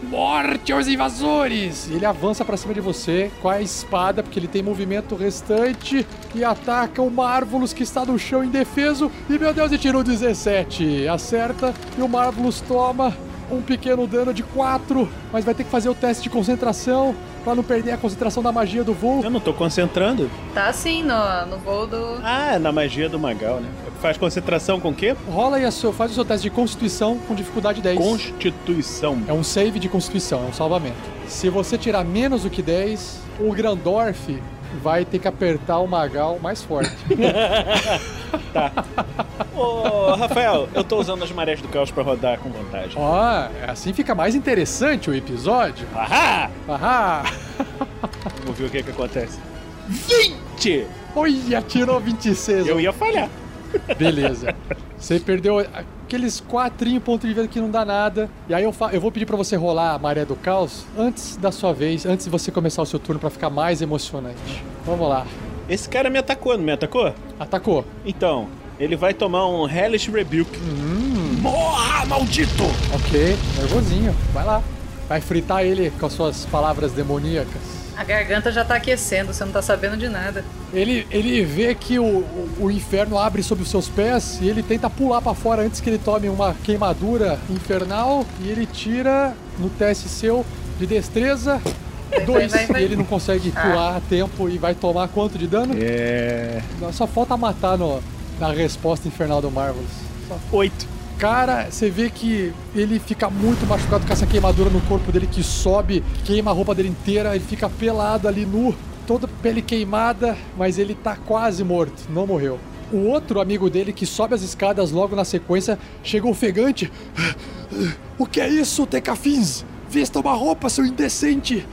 Morte aos invasores! Ele avança pra cima de você com a espada, porque ele tem movimento restante. E ataca o Marvelous que está no chão indefeso. E meu Deus, ele tirou 17. Acerta. E o Marvelous toma um pequeno dano de 4. Mas vai ter que fazer o teste de concentração. Pra não perder a concentração da magia do voo. Eu não tô concentrando. Tá assim no, no voo do. Ah, na magia do Magal, né? Faz concentração com o quê? Rola e a sua, faz o seu teste de constituição com dificuldade 10. Constituição. É um save de constituição, é um salvamento. Se você tirar menos do que 10, o Grandorf vai ter que apertar o Magal mais forte. Ô, Rafael, eu tô usando as marés do caos pra rodar com vantagem. Ó, assim fica mais interessante o episódio. Ahá! Ahá! Vamos ver o que que acontece. 20! Olha, tirou 26. Eu ia falhar. Beleza. Você perdeu. Aqueles quatrinho ponto de vida que não dá nada. E aí eu, eu vou pedir pra você rolar a maré do caos antes da sua vez, antes de você começar o seu turno pra ficar mais emocionante. Vamos lá. Esse cara me atacou, não me atacou? Atacou. Então, ele vai tomar um Hellish Rebuke. Morra, maldito! Ok, nervosinho. Vai lá. Vai fritar ele com as suas palavras demoníacas. A garganta já tá aquecendo, você não tá sabendo de nada. Ele, ele vê que o, o, o inferno abre sob os seus pés e ele tenta pular pra fora antes que ele tome uma queimadura infernal e ele tira no teste seu de destreza dois vai, vai. e ele não consegue pular a tempo e vai tomar quanto de dano? É. Só falta matar no, na resposta infernal do Marvelous. Só Oito. Cara, você vê que ele fica muito machucado com essa queimadura no corpo dele que sobe, queima a roupa dele inteira, ele fica pelado ali nu, toda pele queimada, mas ele tá quase morto, não morreu. O outro amigo dele que sobe as escadas logo na sequência chega ofegante. O que é isso, Tecafins? Vista uma roupa, seu indecente!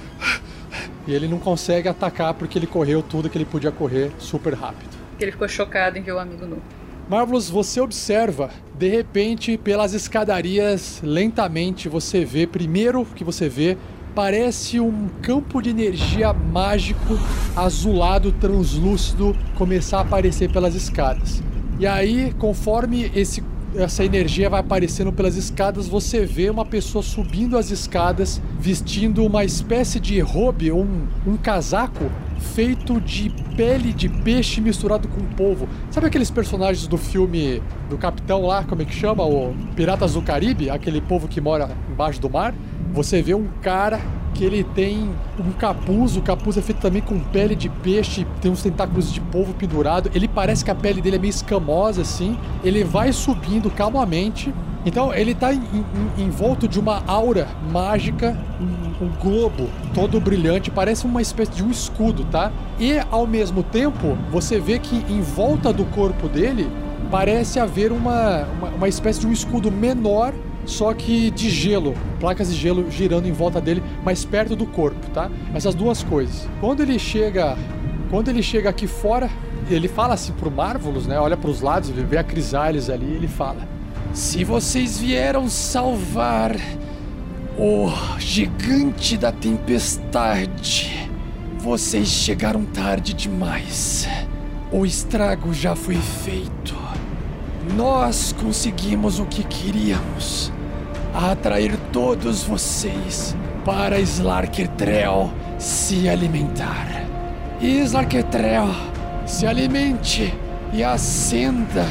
E ele não consegue atacar porque ele correu tudo que ele podia correr super rápido. Ele ficou chocado em ver o amigo nu. Marvelous, você observa, de repente, pelas escadarias, lentamente você vê, primeiro que você vê, parece um campo de energia mágico, azulado, translúcido, começar a aparecer pelas escadas. E aí, conforme esse, essa energia vai aparecendo pelas escadas, você vê uma pessoa subindo as escadas, vestindo uma espécie de robe, um, um casaco feito de pele de peixe misturado com polvo. Sabe aqueles personagens do filme do Capitão lá, como é que chama? O Piratas do Caribe, aquele povo que mora embaixo do mar? Você vê um cara que ele tem um capuz, o capuz é feito também com pele de peixe, tem uns tentáculos de polvo pendurado. Ele parece que a pele dele é meio escamosa assim. Ele vai subindo calmamente. Então ele tá em, envolto de uma aura mágica, um, um globo todo brilhante, parece uma espécie de um escudo, tá? E ao mesmo tempo, você vê que em volta do corpo dele parece haver uma, uma, uma espécie de um escudo menor só que de gelo, placas de gelo girando em volta dele, mais perto do corpo, tá? Essas duas coisas. Quando ele chega, quando ele chega aqui fora, ele fala assim pro Marvelous, né? Olha pros lados, ele vê a Crisales ali, ele fala: "Se vocês vieram salvar o gigante da tempestade, vocês chegaram tarde demais. O estrago já foi feito." Nós conseguimos o que queríamos: atrair todos vocês para Slarkertrell se alimentar. E se alimente e acenda.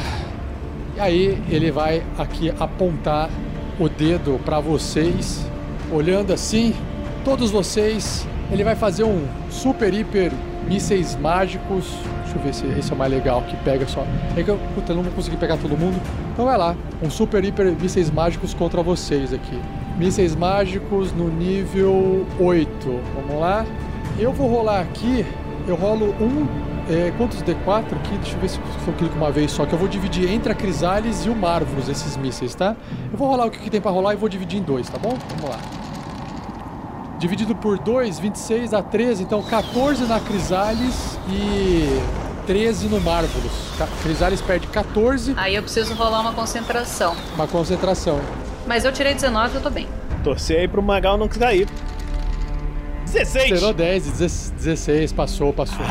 E aí ele vai aqui apontar o dedo para vocês, olhando assim, todos vocês. Ele vai fazer um super hiper mísseis mágicos. Deixa eu ver se esse é o mais legal, que pega só. É que eu, puta, não vou conseguir pegar todo mundo. Então vai lá, um super hiper mísseis mágicos contra vocês aqui. Mísseis mágicos no nível 8. Vamos lá. Eu vou rolar aqui, eu rolo um. É, quantos D4 aqui? Deixa eu ver se eu clico uma vez só, que eu vou dividir entre a Crisales e o Marvelous esses mísseis, tá? Eu vou rolar o que tem pra rolar e vou dividir em dois, tá bom? Vamos lá. Dividido por 2, 26 a 13, então 14 na Crisales e 13 no Marvelous. Crisales perde 14, Aí eu preciso rolar uma concentração. uma concentração. Mas eu tirei 19, eu tô bem. Torcer aí pro Magal não cair. 16! Zerou 10, 16, 16, passou, passou.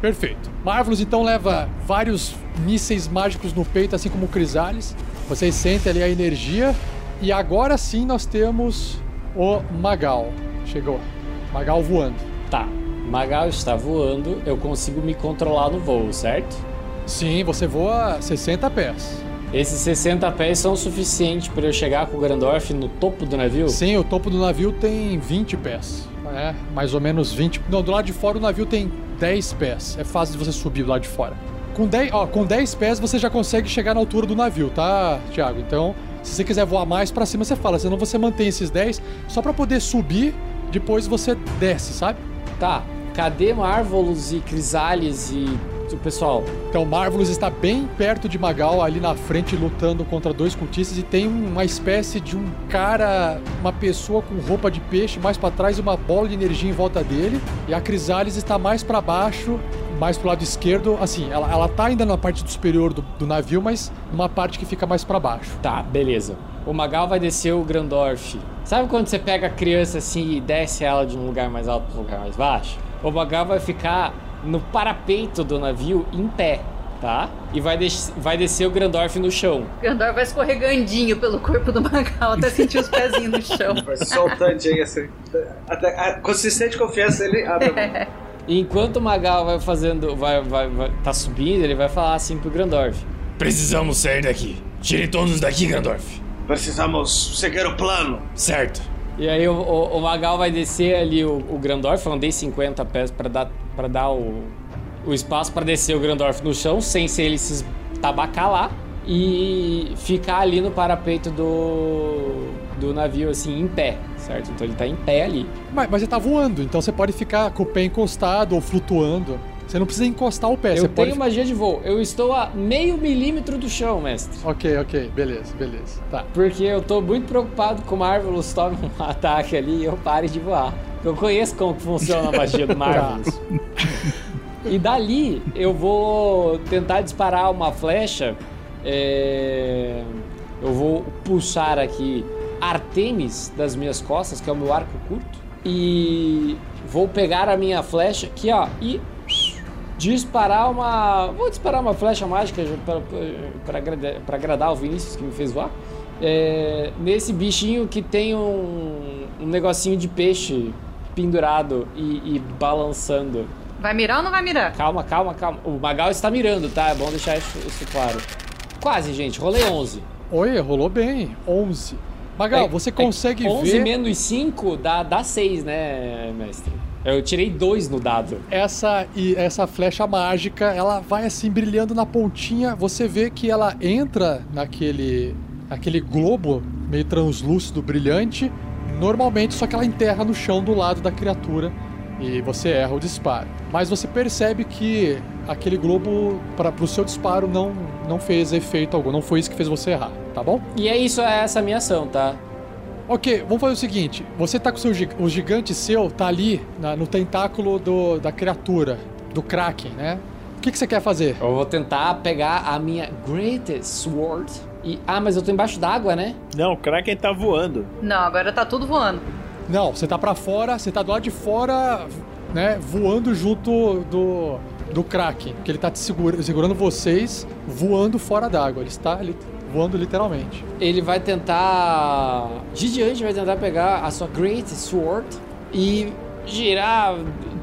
Perfeito. Marvelous então leva vários mísseis mágicos no peito, assim como o Crisales. Vocês sentem ali a energia. E agora sim nós temos o Magal. Chegou. Magal voando. Tá, Magal está voando, eu consigo me controlar no voo, certo? Sim, você voa 60 pés. Esses 60 pés são o suficiente para eu chegar com o Grandorf no topo do navio? Sim, o topo do navio tem 20 pés. É, mais ou menos 20. Não, do lado de fora o navio tem 10 pés. É fácil de você subir do lado de fora. Com 10, ó, com 10 pés você já consegue chegar na altura do navio, tá, Thiago? Então, se você quiser voar mais pra cima, você fala. Senão você mantém esses 10 só pra poder subir, depois você desce, sabe? Tá, cadê Marvelous e Crisales e o pessoal? Então, Marvelous está bem perto de Magal, ali na frente, lutando contra dois cultistas. E tem uma espécie de um cara, uma pessoa com roupa de peixe mais para trás e uma bola de energia em volta dele. E a Crisales está mais para baixo, mais pro lado esquerdo, assim, ela, ela tá ainda na parte superior do, do navio, mas numa parte que fica mais para baixo. Tá, beleza. O Magal vai descer o Grandorf. Sabe quando você pega a criança assim e desce ela de um lugar mais alto para um lugar mais baixo? O Magal vai ficar no parapeito do navio em pé, tá? E vai, des vai descer o Grandorf no chão. O Grandor vai escorregandinho pelo corpo do Magal até sentir os pezinhos no chão. Vai soltandinho assim. Até, a, sente confiança, ele abre a mão. E enquanto o Magal vai fazendo. Vai, vai, vai, tá subindo, ele vai falar assim pro Grandorf. Precisamos sair daqui. Tire todos daqui, Grandorf. Precisamos seguir o plano. Certo. E aí o, o, o Magal vai descer ali o, o Grandorf, eu andei 50 pés pra dar, pra dar o, o espaço pra descer o Grandorf no chão, sem ser ele se tabacar lá. E ficar ali no parapeito do, do navio, assim, em pé, certo? Então ele tá em pé ali. Mas, mas você tá voando, então você pode ficar com o pé encostado ou flutuando. Você não precisa encostar o pé, Eu você tenho pode. magia de voo. Eu estou a meio milímetro do chão, mestre. Ok, ok, beleza, beleza. Tá. Porque eu tô muito preocupado com o Marvelous tome um ataque ali e eu pare de voar. Eu conheço como funciona a magia do Marvelous. e dali eu vou tentar disparar uma flecha. é, Eu vou pulsar aqui Artemis das minhas costas, que é o meu arco curto. E vou pegar a minha flecha aqui, ó, e disparar uma. Vou disparar uma flecha mágica para agradar, pra agradar o Vinícius que me fez voar. É, nesse bichinho que tem um, um negocinho de peixe pendurado e, e balançando. Vai mirar ou não vai mirar? Calma, calma, calma. O Magal está mirando, tá? É bom deixar isso, isso claro. Quase, gente. Rolei 11. Oi, rolou bem. 11. Magal, É, você é, consegue 11 ver menos 5 dá, dá 6, né, mestre? Eu tirei 2 no dado. essa e essa flecha mágica, ela vai assim brilhando na pontinha. Você vê que ela entra naquele aquele globo meio translúcido, brilhante, normalmente, só que ela enterra no chão do lado da criatura e você erra o disparo. Mas você percebe que aquele globo para o seu disparo não não fez efeito algum, não foi isso que fez você errar, tá bom? E é isso, é essa a minha ação, tá? Ok, vamos fazer o seguinte: você tá com o seu o gigante seu, tá ali na- no tentáculo do, da criatura, do Kraken, né? O que, que você quer fazer? Eu vou tentar pegar a minha Greatest Sword e. Ah, mas eu tô embaixo d'água, né? Não, o Kraken tá voando. Não, agora tá tudo voando. Não, você tá pra fora, você tá do lado de fora, né? Voando junto do, do Kraken, que ele tá te segura- segurando vocês, voando fora d'água. Ele está ali voando literalmente. Ele vai tentar. Gideante vai tentar pegar a sua Greatest Sword e girar,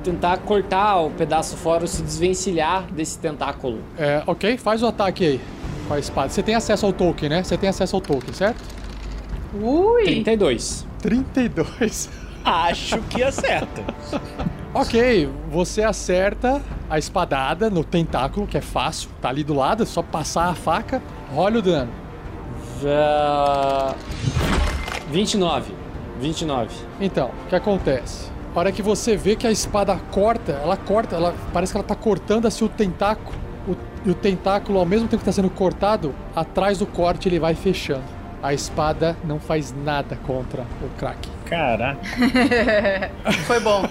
tentar cortar o pedaço fora, se desvencilhar desse tentáculo. É, ok, faz o ataque aí com a espada. Você tem acesso ao token, né? Você tem acesso ao token, certo? Ui! 32. 32. Acho que acerta. Ok, você acerta a espadada no tentáculo, que é fácil, tá ali do lado, é só passar a faca, rola o dano. Já. 29. 29. Então, o que acontece? A hora que você vê que a espada corta, ela corta, ela parece que ela tá cortando assim o tentáculo. O, e o tentáculo, ao mesmo tempo que está sendo cortado, atrás do corte ele vai fechando. A espada não faz nada contra o Kraken. Caraca. Foi bom.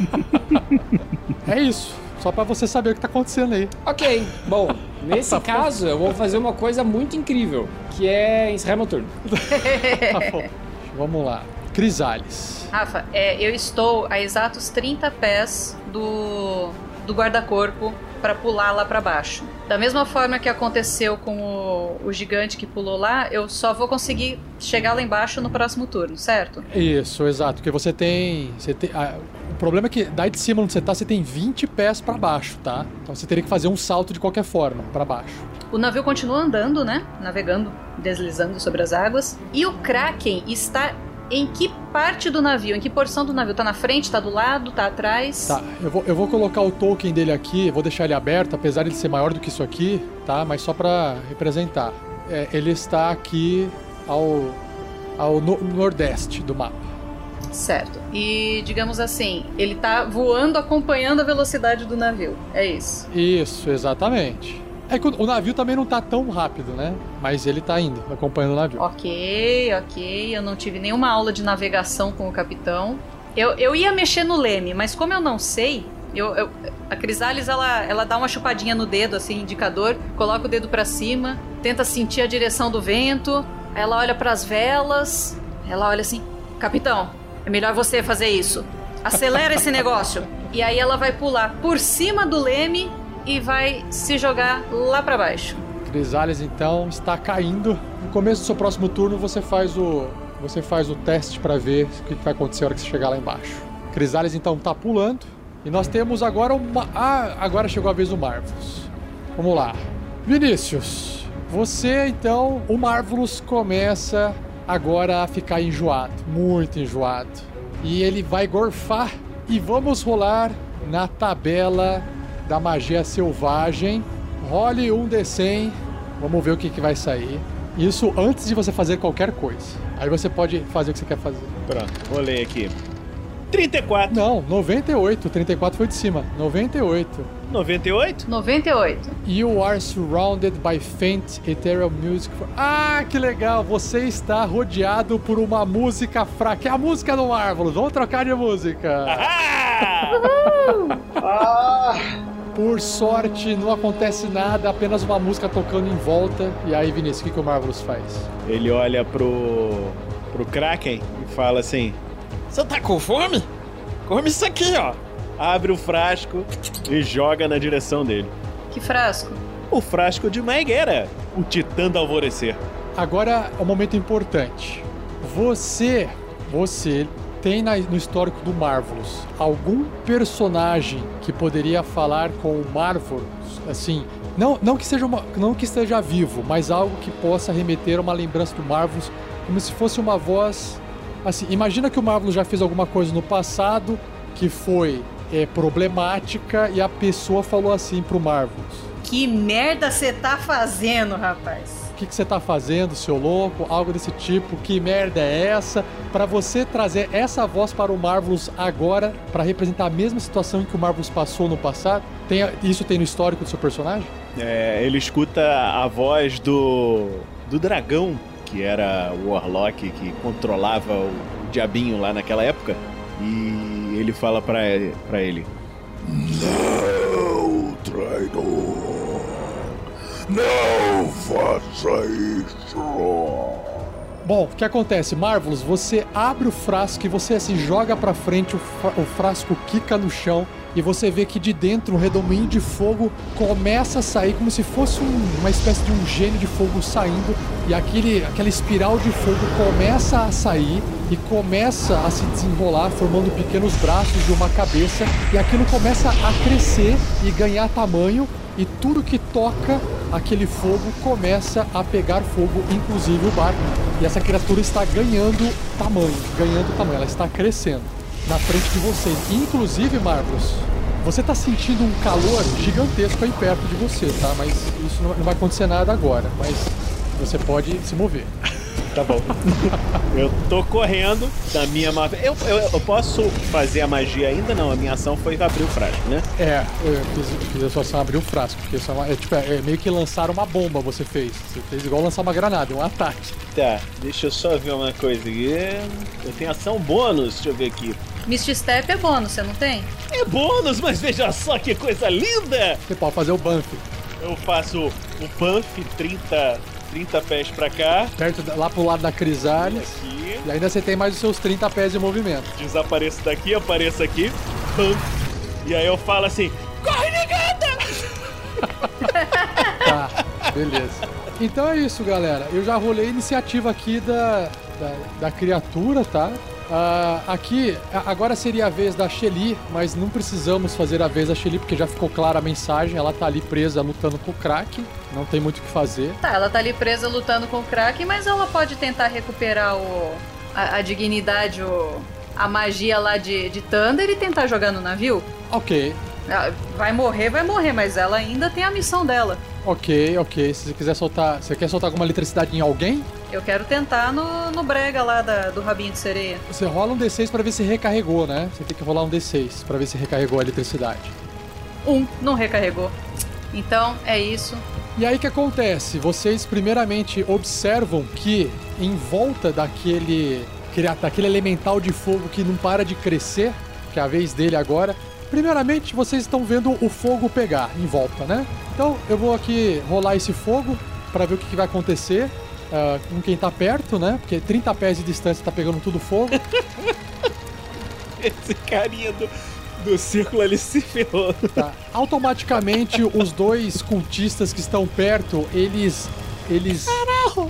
É isso. Só pra você saber o que tá acontecendo aí. Ok, bom, nesse caso eu vou fazer uma coisa muito incrível, que é encerrar meu turno. Tá bom. Vamos lá. Crisales. Rafa, é, eu estou a exatos 30 pés do, do guarda-corpo para pular lá para baixo. Da mesma forma que aconteceu com o, o gigante que pulou lá, eu só vou conseguir chegar lá embaixo no próximo turno, certo? Isso, exato. Porque você tem. Você tem ah, o problema é que daí de cima onde você tá, você tem 20 pés pra baixo, tá? Então você teria que fazer um salto de qualquer forma pra baixo. O navio continua andando, né? Navegando, deslizando sobre as águas. E o Kraken está em que parte do navio? Em que porção do navio? Tá na frente, tá do lado, tá atrás? Tá, eu vou, eu vou colocar o token dele aqui, vou deixar ele aberto, apesar de ele ser maior do que isso aqui, tá? Mas só pra representar. É, ele está aqui ao, ao no- nordeste do mapa. Certo. E digamos assim, ele tá voando acompanhando a velocidade do navio. É isso. Isso, exatamente. É que o, navio também não tá tão rápido, né? Mas ele tá indo, acompanhando o navio. Ok, ok. Eu não tive nenhuma aula de navegação com o capitão. Eu, eu ia mexer no leme, mas como eu não sei, Eu, eu- a Crisales, ela, ela dá uma chupadinha no dedo, assim, indicador, coloca o dedo pra cima, tenta sentir a direção do vento, ela olha pras velas, ela olha assim, capitão, é melhor você fazer isso. Acelera esse negócio. E aí ela vai pular por cima do leme e vai se jogar lá pra baixo. Crisales então está caindo. No começo do seu próximo turno você faz o você faz o teste para ver o que vai acontecer na hora que você chegar lá embaixo. Crisales então está pulando e nós temos agora uma ah, agora chegou a vez do Marvelous. Vamos lá. Vinícius, você então, o Marvelous começa agora a ficar enjoado, muito enjoado. E ele vai gorfar e vamos rolar na tabela da magia selvagem. Role um D100, vamos ver o que, que vai sair. Isso antes de você fazer qualquer coisa. Aí você pode fazer o que você quer fazer. Pronto, rolei aqui. 34. Não, 98. 34 foi de cima. 98. 98? 98. You are surrounded by faint ethereal music. for- Ah, que legal! Você está rodeado por uma música fraca. É a música do Marvelous. Vamos trocar de música. Por sorte, não acontece nada, apenas uma música tocando em volta. E aí, Vinícius, o que, que o Marvelous faz? Ele olha pro, pro Kraken e fala assim: Você tá com fome? Come isso aqui, ó. abre o frasco e joga na direção dele. Que frasco? O frasco de Maigueira, o Titã do Alvorecer. Agora é um momento importante. Você, você tem no histórico do Marvelous algum personagem que poderia falar com o Marvelous, assim, não, não que seja uma, não que esteja vivo, mas algo que possa remeter a uma lembrança do Marvelous, como se fosse uma voz, assim, imagina que o Marvelous já fez alguma coisa no passado que foi é, problemática e a pessoa falou assim pro Marvelous. Que merda você tá fazendo, rapaz? O que que você tá fazendo, seu louco? Algo desse tipo. Que merda é essa? Pra você trazer essa voz para o Marvelous agora, pra representar a mesma situação que o Marvelous passou no passado. Tem, isso tem no histórico do seu personagem? É, ele escuta a voz do, do dragão, que era o Warlock que controlava o, o diabinho lá naquela época. E ele fala pra, pra ele: Não, traidor. Não faça isso. Bom, o que acontece? Marvelous, você abre o frasco e você se joga pra frente, o, o frasco quica no chão e você vê que de dentro um redemoinho de fogo começa a sair como se fosse um- uma espécie de um gênio de fogo saindo e aquele, aquela espiral de fogo começa a sair e começa a se desenrolar, formando pequenos braços e uma cabeça e aquilo começa a crescer e ganhar tamanho e tudo que toca aquele fogo começa a pegar fogo, inclusive o barco. E essa criatura está ganhando tamanho, ganhando tamanho, ela está crescendo na frente de você. Inclusive, Marcos, você está sentindo um calor gigantesco aí perto de você, tá? Mas isso não vai acontecer nada agora, mas você pode se mover. Tá bom. eu tô correndo da minha ma- eu, eu, eu posso fazer a magia ainda? Não, a minha ação foi abrir o frasco, né? É, eu fiz, fiz a sua ação abrir o frasco, porque isso é, uma- é tipo, é meio que lançar uma bomba você fez. Você fez igual lançar uma granada, um ataque. Tá, deixa eu só ver uma coisa aqui. Eu tenho ação bônus, deixa eu ver aqui. Misty Step é bônus, você não tem? É bônus, mas veja só que coisa linda! Você pode fazer o Banff. Eu faço o Puff 30, 30 pés pra cá. Perto lá pro lado da Crisales. Aqui. E ainda você tem mais os seus 30 pés de movimento. Desapareço daqui, apareço aqui. E aí eu falo assim: Corre, negada! Tá, beleza. Então é isso, galera. Eu já rolei a iniciativa aqui da, da, da criatura, tá? Ah, aqui, agora seria a vez da Shelly, mas não precisamos fazer a vez da Shelly porque já ficou clara a mensagem. Ela tá ali presa lutando com o crack. Não tem muito o que fazer. Tá, ela tá ali presa lutando com o Kraken, mas ela pode tentar recuperar o, a, a dignidade, o, a magia lá de, de Thunder e tentar jogar no navio. Ok, Ah, Vai morrer, vai morrer, mas ela ainda tem a missão dela. Ok, ok. Se você quiser soltar. Você quer soltar alguma eletricidade em alguém? Eu quero tentar no, no brega lá da- do rabinho de sereia. Você rola um D6 pra ver se recarregou, né? Você tem que rolar um D6 pra ver se recarregou a eletricidade. Um, não recarregou. Então, é isso. E aí o que acontece? Vocês primeiramente observam que em volta daquele, aquele- daquele elemental de fogo que não para de crescer, que é a vez dele agora, Primeiramente, vocês estão vendo o fogo pegar em volta, né? Então, eu vou aqui rolar esse fogo para ver o que, que vai acontecer ah, com quem tá perto, né? Porque 30 pés de distância tá pegando tudo fogo. Esse carinha do, do círculo ali se ferrou. Tá. Automaticamente, os dois cultistas que estão perto, eles eles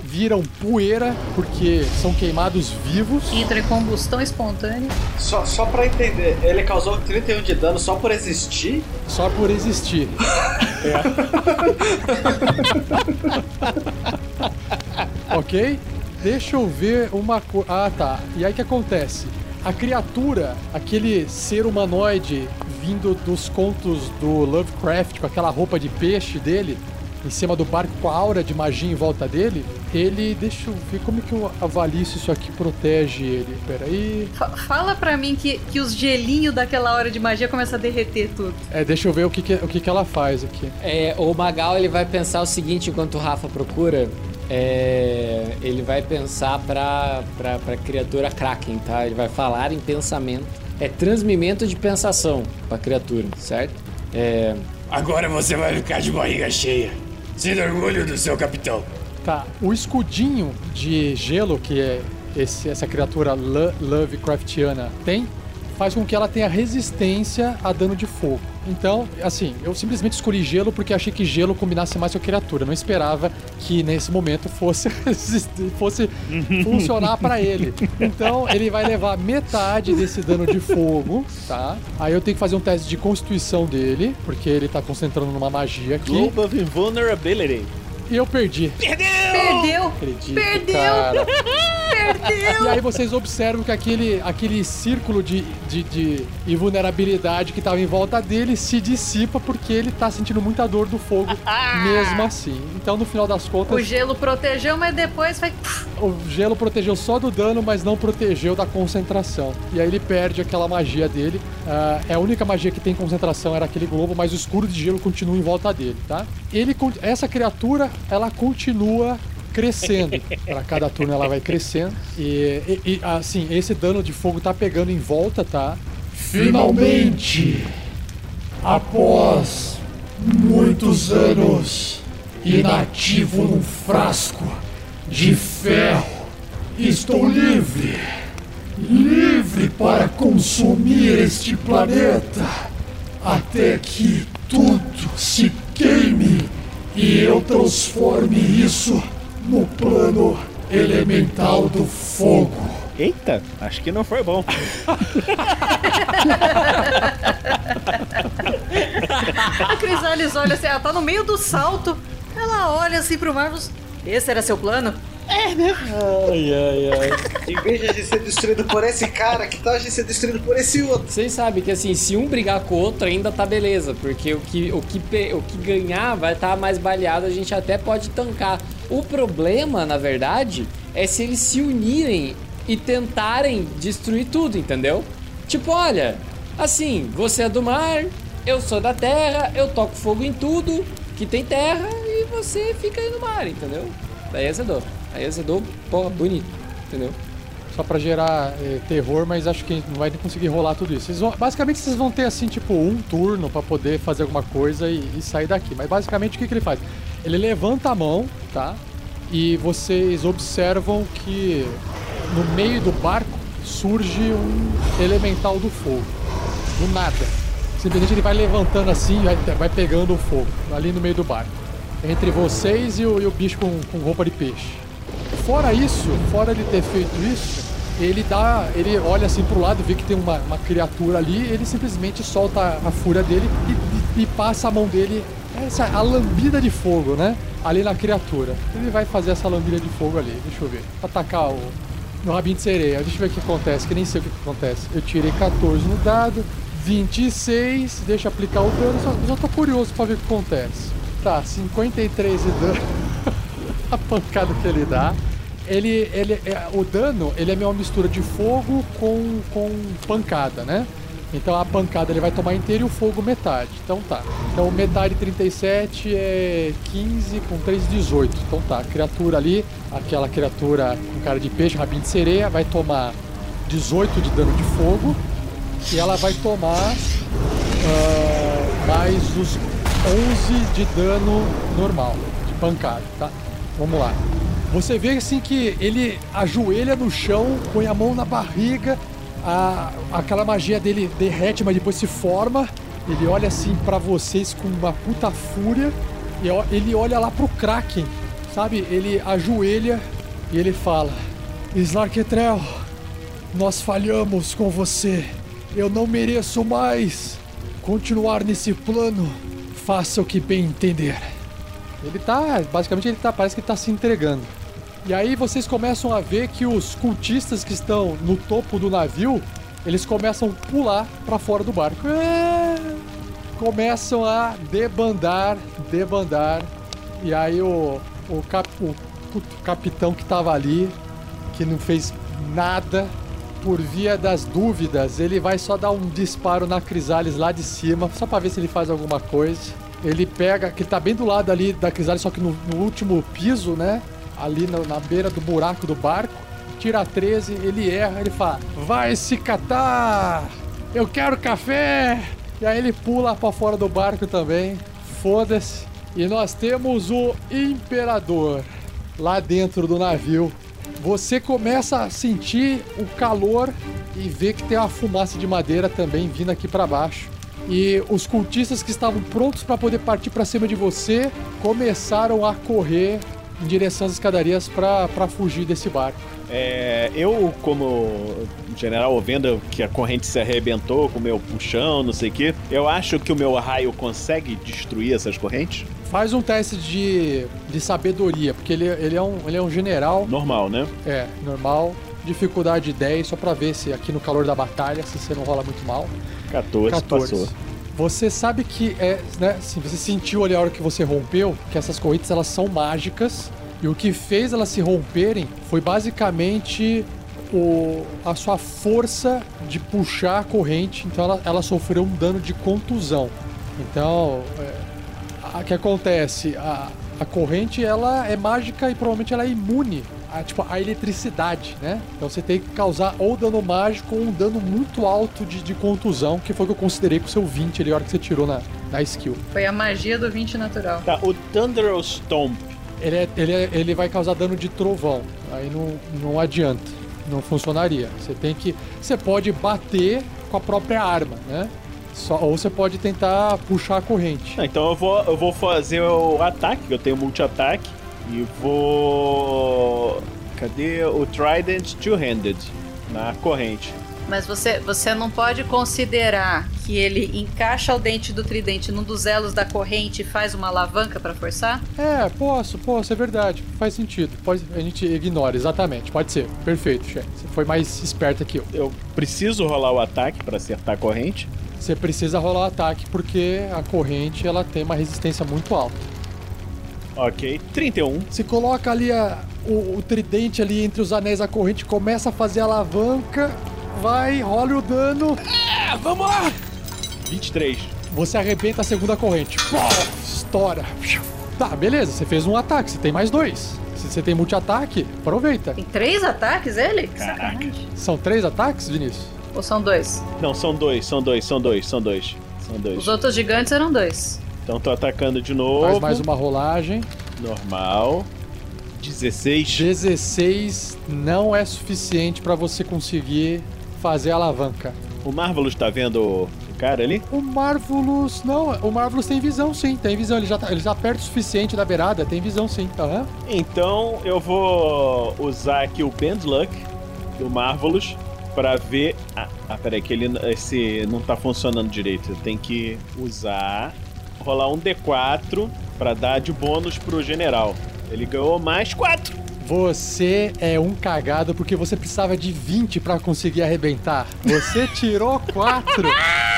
viram poeira porque são queimados vivos. Entra em combustão espontânea. Só, só pra entender, ele causou 31 de dano só por existir? Só por existir. ok? Deixa eu ver uma coisa. Ah, tá. E aí o que acontece? A criatura, aquele ser humanoide vindo dos contos do Lovecraft, com aquela roupa de peixe dele, em cima do barco com a aura de magia em volta dele, ele. Deixa eu ver como é que eu avalio se isso aqui protege ele. Peraí. Fa- fala pra mim que, que os gelinhos daquela hora de magia começam a derreter tudo. É, deixa eu ver o que, que, o que, que ela faz aqui. É, o Magal ele vai pensar o seguinte enquanto o Rafa procura. É, ele vai pensar pra, pra, pra criatura Kraken, tá? Ele vai falar em pensamento. É transmimento de pensação pra criatura, certo? É, Agora você vai ficar de barriga cheia. Sinta orgulho do seu capitão. Tá, o escudinho de gelo que é esse, essa criatura Lo- Lovecraftiana tem, faz com que ela tenha resistência a dano de fogo. Então, assim, eu simplesmente escolhi gelo porque achei que gelo combinasse mais com a criatura. Não esperava que nesse momento fosse, fosse funcionar pra ele. Então, ele vai levar metade desse dano de fogo, tá? Aí eu tenho que fazer um teste de constituição dele, porque ele tá concentrando numa magia aqui. Globe of Invulnerability. E eu perdi. Perdeu! Acredito, Perdeu! cara. Perdeu! E aí vocês observam que aquele, aquele círculo de, de, de invulnerabilidade que estava em volta dele se dissipa porque ele tá sentindo muita dor do fogo mesmo assim. Então, no final das O contas, gelo protegeu, mas depois vai. o gelo protegeu só do dano, mas não protegeu da concentração. E aí ele perde aquela magia dele. Ah, é a única magia que tem concentração era aquele globo, mas o escuro de gelo continua em volta dele, tá? Ele, essa criatura, ela continua crescendo. Para cada turno ela vai crescendo. E, e- e, assim, esse dano de fogo tá pegando em volta, tá? Finalmente, após muitos anos inativo num frasco de ferro, estou livre. Livre para consumir este planeta até que tudo se queime e eu transforme isso no plano elemental do fogo. Eita, acho que não foi bom. A Crisales olha assim, ela tá no meio do salto. Ela olha assim pro Marcos. Esse era seu plano? Ai, ai, ai. Em vez de a gente ser destruído por esse cara, que tal a gente ser destruído por esse outro? Vocês sabem que assim, se um brigar com o outro ainda tá beleza, porque o que, o que, o que ganhar vai estar mais baleado, a gente até pode tancar. O problema, na verdade, é se eles se unirem e tentarem destruir tudo, entendeu? Tipo, olha, assim, você é do mar, eu sou da terra, eu toco fogo em tudo que tem terra e você fica aí no mar, entendeu? Daí azedou. Aí azedou, porra, bonito, entendeu? Só pra gerar eh, terror, mas acho que não vai conseguir rolar tudo isso. Vocês vão- basicamente, vocês vão ter assim, tipo, um turno pra poder fazer alguma coisa e, e sair daqui. Mas basicamente, o que, que ele faz? Ele levanta a mão, tá? E vocês observam que no meio do barco surge um elemental do fogo. Do nada. Simplesmente ele vai levantando assim, vai, vai pegando o fogo ali no meio do barco. Entre vocês e o, e o bicho com, com roupa de peixe. Fora isso, fora ele ter feito isso, ele dá. Ele olha assim pro lado, vê que tem uma, uma criatura ali, ele simplesmente solta a, fúria dele e, e- e passa a mão dele. Essa a lambida de fogo, né? Ali na criatura. Ele vai fazer essa lambida de fogo ali, deixa eu ver. Atacar o. No rabinho de sereia. Deixa eu ver o que acontece, que nem sei o que acontece. Eu tirei 14 no dado, 26, deixa eu aplicar o dano, só, só tô curioso pra ver o que acontece. Tá, 53 de dano. a pancada que ele dá. Ele, ele, é, o dano, ele é uma mistura de fogo com, com pancada, né? Então a pancada ele vai tomar inteiro e o fogo metade. Então tá. Então metade 37 é 15 com 3, 18. Então tá. A criatura ali, aquela criatura com cara de peixe, rabinho de sereia, vai tomar 18 de dano de fogo. E ela vai tomar ah, mais os 11 de dano normal, de pancada, tá? Vamos lá. Você vê assim que ele ajoelha no chão, põe a mão na barriga, a, aquela magia dele derrete, mas depois se forma. Ele olha assim pra vocês com uma puta fúria e ele olha lá pro Kraken, sabe? Ele ajoelha e ele fala: Slarketrel, nós falhamos com você. Eu não mereço mais continuar nesse plano. Faça o que bem entender. Ele tá, basicamente ele tá, parece que ele tá se entregando. E aí vocês começam a ver que os cultistas que estão no topo do navio, eles começam a pular pra fora do barco. É! Começam a debandar, debandar. E aí o, o, cap- o puto capitão que tava ali, que não fez nada, por via das dúvidas, ele vai só dar um disparo na Crisales lá de cima, só pra ver se ele faz alguma coisa. Ele pega, que ele tá bem do lado ali da Crisales, só que no, no último piso, né? Ali na, na beira do buraco do barco. Tira 13, ele erra, ele fala: Vai se catar! Eu quero café! E aí ele pula pra fora do barco também. Foda-se. E nós temos o Imperador lá dentro do navio. Você começa a sentir o calor e vê que tem uma fumaça de madeira também vindo aqui pra baixo. E os cultistas que estavam prontos para poder partir pra cima de você começaram a correr em direção às escadarias pra fugir desse barco. É, eu, como general, vendo que a corrente se arrebentou com o meu puxão, não sei o quê, eu acho que o meu raio consegue destruir essas correntes? Faz um teste de, de sabedoria, porque ele, ele, é um, ele é um general. Normal, né? É, normal. Dificuldade 10, só pra ver se aqui no calor da batalha, se você não rola muito mal. 14, passou. Você sabe que é, né, assim, você sentiu ali a hora que você rompeu, que essas correntes elas são mágicas, e o que fez elas se romperem foi basicamente o, a sua força de puxar a corrente, então ela, ela sofreu um dano de contusão. Então, é, o que acontece? A, a corrente ela é mágica e provavelmente ela é imune a, tipo, a eletricidade, né? Então você tem que causar ou dano mágico ou um dano muito alto de, de contusão, que foi o que eu considerei com o seu 20 ali, a hora que você tirou na, na skill. Foi a magia do 20 natural. Tá, o Thunder Stomp. Ele, é, ele, é- ele vai causar dano de trovão, aí não, não adianta, não funcionaria. Você tem que. Você pode bater com a própria arma, né? Só, ou você pode tentar puxar a corrente. Ah, então eu vou, eu vou fazer o ataque, que eu tenho multi-ataque. E vou. Cadê o Trident Two-Handed? Na corrente. Mas você, você não pode considerar que ele encaixa o dente do tridente num dos elos da corrente e faz uma alavanca pra forçar? É, posso, posso, é verdade. Faz sentido. Pode, a gente ignora, exatamente. Pode ser. Perfeito, chefe. Você foi mais esperta que eu. Eu preciso rolar o ataque pra acertar a corrente. Você precisa rolar o ataque porque a corrente ela tem uma resistência muito alta. Ok, 31. Você coloca ali a- o, o tridente ali entre os anéis da corrente, começa a fazer a alavanca, vai, rola o dano. É, vamos lá! 23. Você arrebenta a segunda corrente. Pô, estoura. Tá, beleza, você fez um ataque, você tem mais dois. Se você tem multi-ataque, aproveita. Tem três ataques ele? Caraca. São três ataques, Vinícius? Ou são dois? Não, são dois, são dois, são dois, são dois. São dois. Os outros gigantes eram dois. Então tô atacando de novo. Faz mais uma rolagem. Normal. 16. 16 não é suficiente pra você conseguir fazer a alavanca. O Marvelous tá vendo o cara ali? O Marvelous, não, o Marvelous tem visão sim, tem visão, ele já, tá, ele já perto o suficiente da beirada, tem visão sim, aham. Então eu vou usar aqui o Bend Luck do Marvelous pra ver. Ah, ah, peraí, que ele esse não tá funcionando direito. Tem que usar. Rolar um D4 pra dar de bônus pro general. Ele ganhou mais 4. Você é um cagado porque você precisava de 20 pra conseguir arrebentar. Você tirou 4.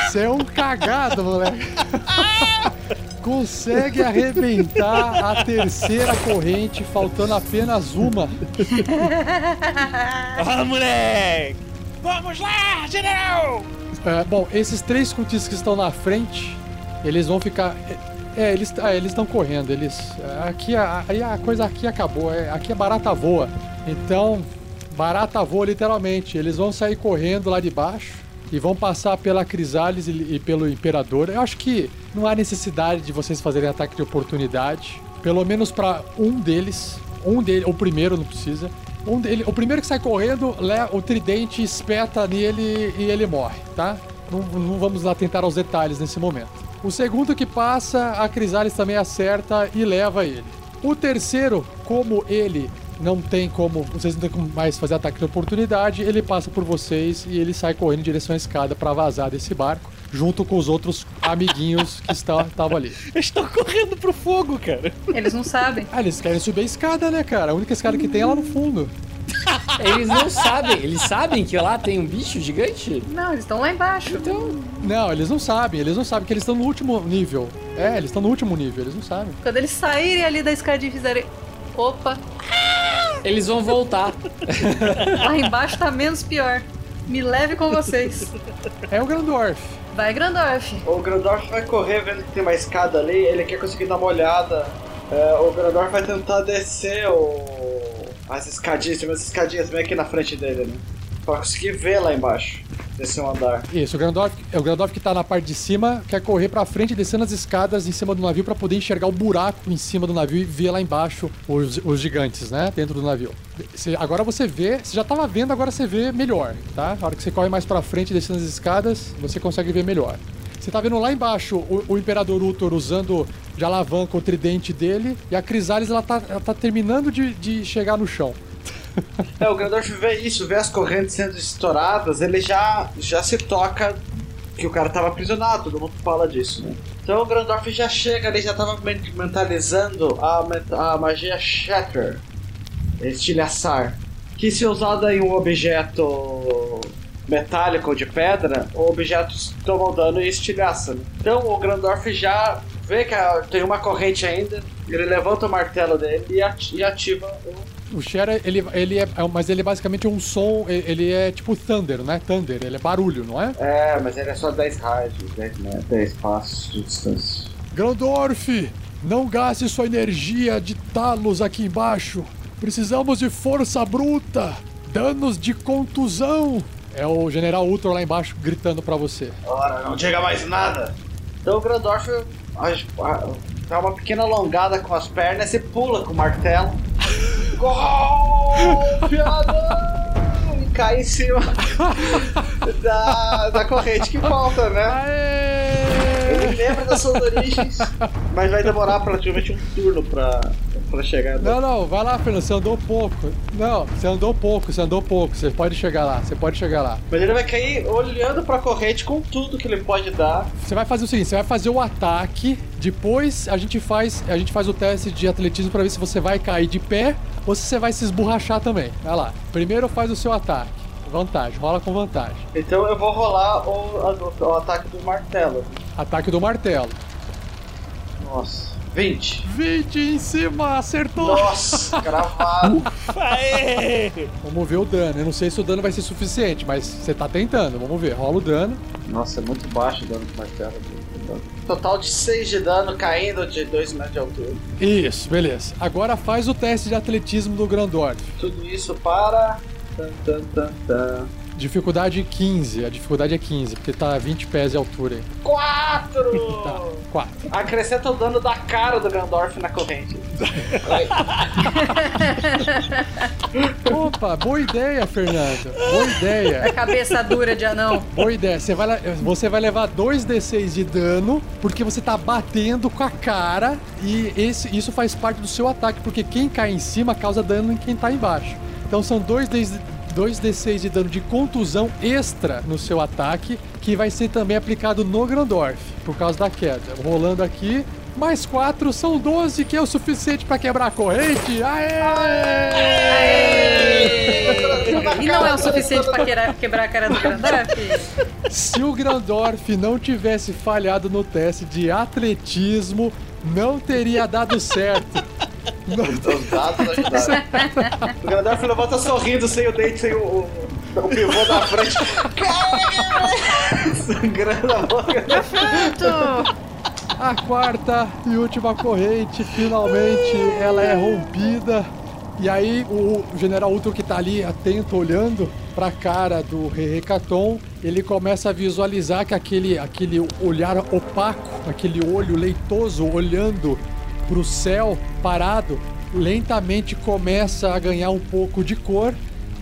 Você é um cagado, moleque. Consegue arrebentar a terceira corrente, faltando apenas uma. Ah, moleque! Vamos lá, general! É, bom, esses três cultistas que estão na frente, eles vão ficar. É, é, eles é, estão correndo. Eles. Aqui a, a coisa aqui acabou. é, aqui é barata voa. Então, barata voa literalmente. Eles vão sair correndo lá de baixo. e vão passar pela Crisales e, e pelo Imperador. Eu acho que não há necessidade de vocês fazerem ataque de oportunidade. Pelo menos pra um deles. Um dele, o primeiro não precisa. Um dele, o primeiro que sai correndo, o tridente espeta nele e ele morre, tá? Não, não vamos lá tentar os detalhes nesse momento. O segundo que passa, a Crisales também acerta e leva ele. O terceiro, como ele não tem como, vocês não tem como mais fazer ataque de oportunidade, ele passa por vocês e ele sai correndo em direção à escada pra vazar desse barco, junto com os outros amiguinhos que está- estavam ali. Eles estão correndo pro fogo, cara. Eles não sabem. Ah, eles querem subir a escada, né, cara? A única escada que tem é lá no fundo. Eles não sabem. Eles sabem que lá tem um bicho gigante? Não, eles estão lá embaixo. Então, Não, eles não sabem, eles não sabem que eles estão no último nível. É, eles estão no último nível, eles não sabem. Quando eles saírem ali da escadinha e fizerem. Opa, eles vão voltar. lá embaixo tá menos pior. Me leve com vocês. É o Grandorf. Vai, Grandorf. O Grandorf vai correr vendo que tem uma escada ali, ele quer conseguir dar uma olhada. É, o Grandorf vai tentar descer o... as escadinhas, tem umas escadinhas bem aqui na frente dele, né? Pra conseguir ver lá embaixo, descer um andar. Isso, o Grandorf, é o Grandorf que tá na parte de cima, quer correr pra frente, descendo as escadas em cima do navio pra poder enxergar o buraco em cima do navio e ver lá embaixo os, os gigantes, né? Dentro do navio. Agora você vê, você já tava vendo, agora você vê melhor, tá? Na hora que você corre mais pra frente, descendo as escadas, você consegue ver melhor. Você tá vendo lá embaixo o, o Imperador Uthor usando de alavanca o tridente dele e a Crisales ela tá, ela tá terminando de, de chegar no chão. É, o Grandorf vê isso, vê as correntes sendo estouradas, ele já, já se toca que o cara tava aprisionado, todo mundo fala disso, né? Então o Grandorf já chega ali, já tava men- mentalizando a, a magia Shatter, estilhaçar, que se usada em um objeto metálico ou de pedra, o objeto toma o dano e estilhaça. né? Então o Grandorf já vê que tem uma corrente ainda, ele levanta o martelo dele e ati- ativa o O Shera, ele, ele é. é- Mas ele é basicamente um som. Ele é tipo Thunder, né? Thunder, ele é barulho, não é? É, mas ele é só 10 rádios, 10 metros, 10 passos de distância. Grandorf, não gaste sua energia de talos aqui embaixo. Precisamos de força bruta. Danos de contusão. É o General Ultra lá embaixo gritando pra você. Ora, não diga mais nada! Então o Grandorf a- a- dá uma pequena alongada com as pernas e pula com o martelo. Golpeada! E cai em cima da, da corrente que falta, né? Ele lembra das suas origens, mas vai demorar praticamente um turno pra, pra chegar. Não, não, vai lá, Fernando, você andou pouco. Não, você andou pouco, você andou pouco. Você pode chegar lá, você pode chegar lá. Mas ele vai cair olhando pra corrente com tudo que ele pode dar. Você vai fazer o seguinte, você vai fazer o ataque, depois a gente faz, a gente faz o teste de atletismo pra ver se você vai cair de pé ou se você vai se esborrachar também. Vai lá. Primeiro faz o seu ataque. Vantagem, rola com vantagem. Então eu vou rolar o, o ataque do martelo. Ataque do martelo. Nossa. 20. 20 em cima, acertou! Nossa, cravado. Aê! Vamos ver o dano. Eu não sei se o dano vai ser suficiente, mas você tá tentando. Vamos ver. Rola o dano. Nossa, é muito baixo o dano do martelo. Total de 6 de dano caindo de 2 metros de altura. Isso, beleza. Agora faz o teste de atletismo do Grandorf. Tudo isso para. Tan, tan, tan, tan. Dificuldade 15. A dificuldade é 15, porque tá 20 pés de altura aí. 4! Tá, 4. Acrescenta o dano da cara do Gandorf na corrente. Opa, boa ideia, Fernando. Boa ideia. Cabeça dura de anão. Boa ideia. Você vai, você vai levar 2d6 de dano, porque você tá batendo com a cara e esse, isso faz parte do seu ataque, porque quem cai em cima causa dano em quem tá embaixo. Então são 2d, 2d6 de dano de contusão extra no seu ataque, que vai ser também aplicado no Grandorf, por causa da queda. Rolando aqui, mais 4 são 12, que é o suficiente pra quebrar a corrente. Aê! E não é o suficiente pra quebrar, quebrar a cara do Grandorf? Se o Grandorf não tivesse falhado no teste de atletismo, não teria dado certo. Não- Os dados ajudaram. o Gandalf levanta sorrindo, sem o dente, sem o, o, o pivô da frente. Sangrando a boca. A quarta e última corrente, finalmente, ela é rompida E aí o General Ultron que tá ali atento, olhando pra cara do Recaton, ele começa a visualizar que aquele, aquele olhar opaco, aquele olho leitoso olhando pro céu parado, lentamente começa a ganhar um pouco de cor,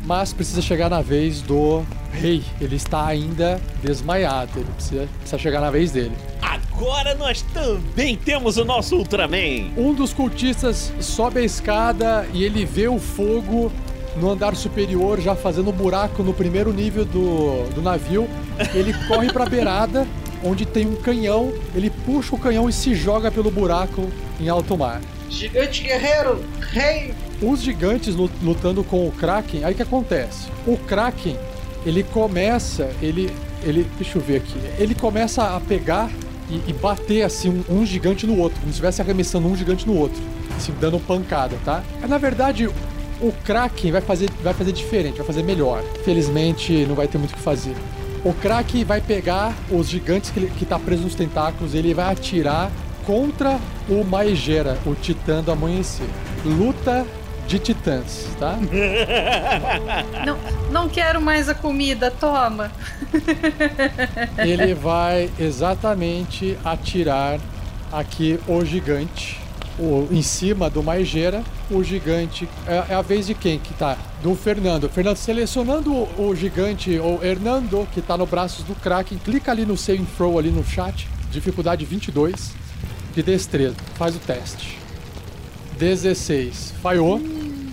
mas precisa chegar na vez do rei. Ele está ainda desmaiado, ele precisa, precisa chegar na vez dele. Agora nós também temos o nosso Ultraman. Um dos cultistas sobe a escada e ele vê o fogo no andar superior, já fazendo buraco no primeiro nível do, do navio. Ele corre pra beirada, onde tem um canhão. Ele puxa o canhão e se joga pelo buraco em alto mar. Gigante guerreiro, rei! Os gigantes lu- lutando com o Kraken, aí que acontece? O Kraken, ele começa, ele, ele, deixa eu ver aqui, ele começa a pegar e, e bater assim um, um gigante no outro, como se estivesse arremessando um gigante no outro, assim, dando pancada, tá? Mas, na verdade, o Kraken vai fazer, vai fazer diferente, vai fazer melhor. Felizmente, não vai ter muito o que fazer. O Kraken vai pegar os gigantes que, que tá preso nos tentáculos, ele vai atirar contra o Maegera, o Titã do Amanhecer. Luta de titãs, tá? Não, não quero mais a comida, toma. Ele vai exatamente atirar aqui o gigante. O, em cima do Maegera, o gigante. É, é a vez de quem que tá? Do Fernando. Fernando, selecionando o, o gigante, o Hernando, que tá no braços do Kraken, clica ali no save and throw ali no chat. Dificuldade 22 de destreza. Faz o teste. 16. Falhou.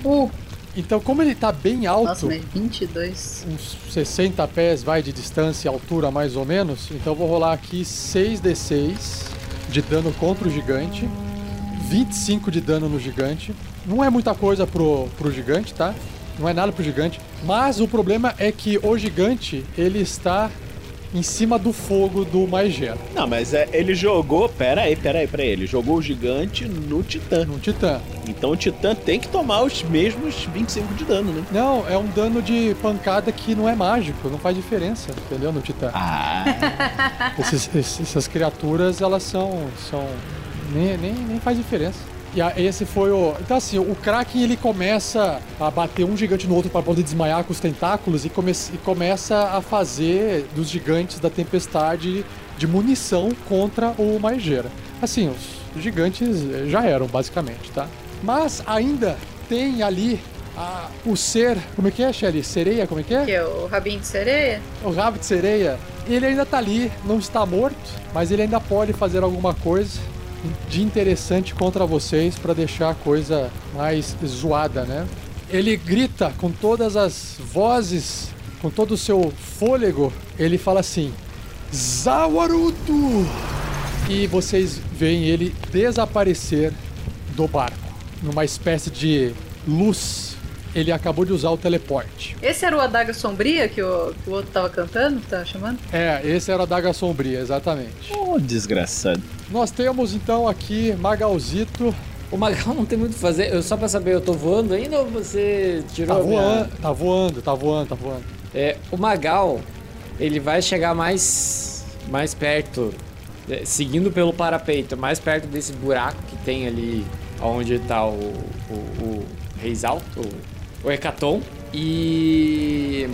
Uh, Então, como ele tá bem alto. nossa, mas 22. uns 60 pés vai de distância e altura mais ou menos. Então eu vou rolar aqui 6d6 de dano contra o gigante. 25 de dano no gigante. Não é muita coisa pro, pro gigante, tá? Não é nada pro gigante. Mas o problema é que o gigante, ele está em cima do fogo do Maegera, Não, mas é, ele jogou. Pera aí, pera aí, pera aí. Ele jogou o gigante no Titã. no Titã. Então o Titã tem que tomar os mesmos 25 de dano, né? Não, é um dano de pancada que não é mágico, não faz diferença, entendeu? No Titã. Ah. Esses- esses- essas criaturas, elas são. são nem, nem, nem faz diferença. E a- esse foi o. Então, assim, o Kraken ele começa a bater um gigante no outro para poder desmaiar com os tentáculos e, come e começa a fazer dos gigantes da tempestade de munição contra o Maegera. Assim, os gigantes eh, já eram, basicamente, tá? Mas ainda tem ali a- o ser. Como é que é, Shelly? Sereia? Como é que é? Que é o rabinho de sereia? O rabo de sereia, ele ainda tá ali, não está morto, mas ele ainda pode fazer alguma coisa de interessante contra vocês para deixar a coisa mais zoada, né? Ele grita com todas as vozes, com todo o seu fôlego, ele fala assim: Zawaruto! E vocês veem ele desaparecer do barco, numa espécie de luz. Ele acabou de usar o teleporte. Esse era o Adaga Sombria que o, que o outro tava cantando, que tava chamando? É, esse era a Daga Sombria, exatamente. Ô, desgraçado. Nós temos então aqui Magalzito. O Magal não tem muito o que fazer. Eu, só pra saber, eu tô voando ainda ou você Tá tirou a minha- voando, tá voando, tá voando, tá voando. É, o Magal, ele vai chegar mais, mais perto, é, seguindo pelo parapeito, mais perto desse buraco que tem ali onde tá o, o, o Reis Alto, o, o Hecaton. E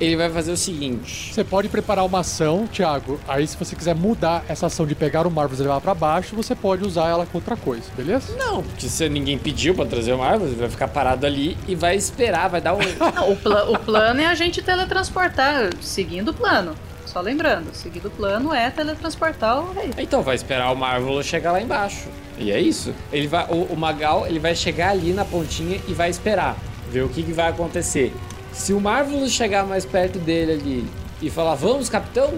ele vai fazer o seguinte. Você pode preparar uma ação, Thiago. Aí, se você quiser mudar essa ação de pegar o Marvel e levar pra baixo, você pode usar ela com outra coisa, beleza? Não, porque se ninguém pediu pra trazer o Marvel, ele vai ficar parado ali e vai esperar, vai dar um... Não, o, pla- o plano é a gente teletransportar, seguindo o plano. Só lembrando, seguindo o plano é teletransportar o rei. Então vai esperar o Marvel chegar lá embaixo. E é isso. Ele vai, o, o Magal ele vai chegar ali na pontinha e vai esperar, ver o que, que vai acontecer. Se o Marvel chegar mais perto dele ali e falar vamos capitão,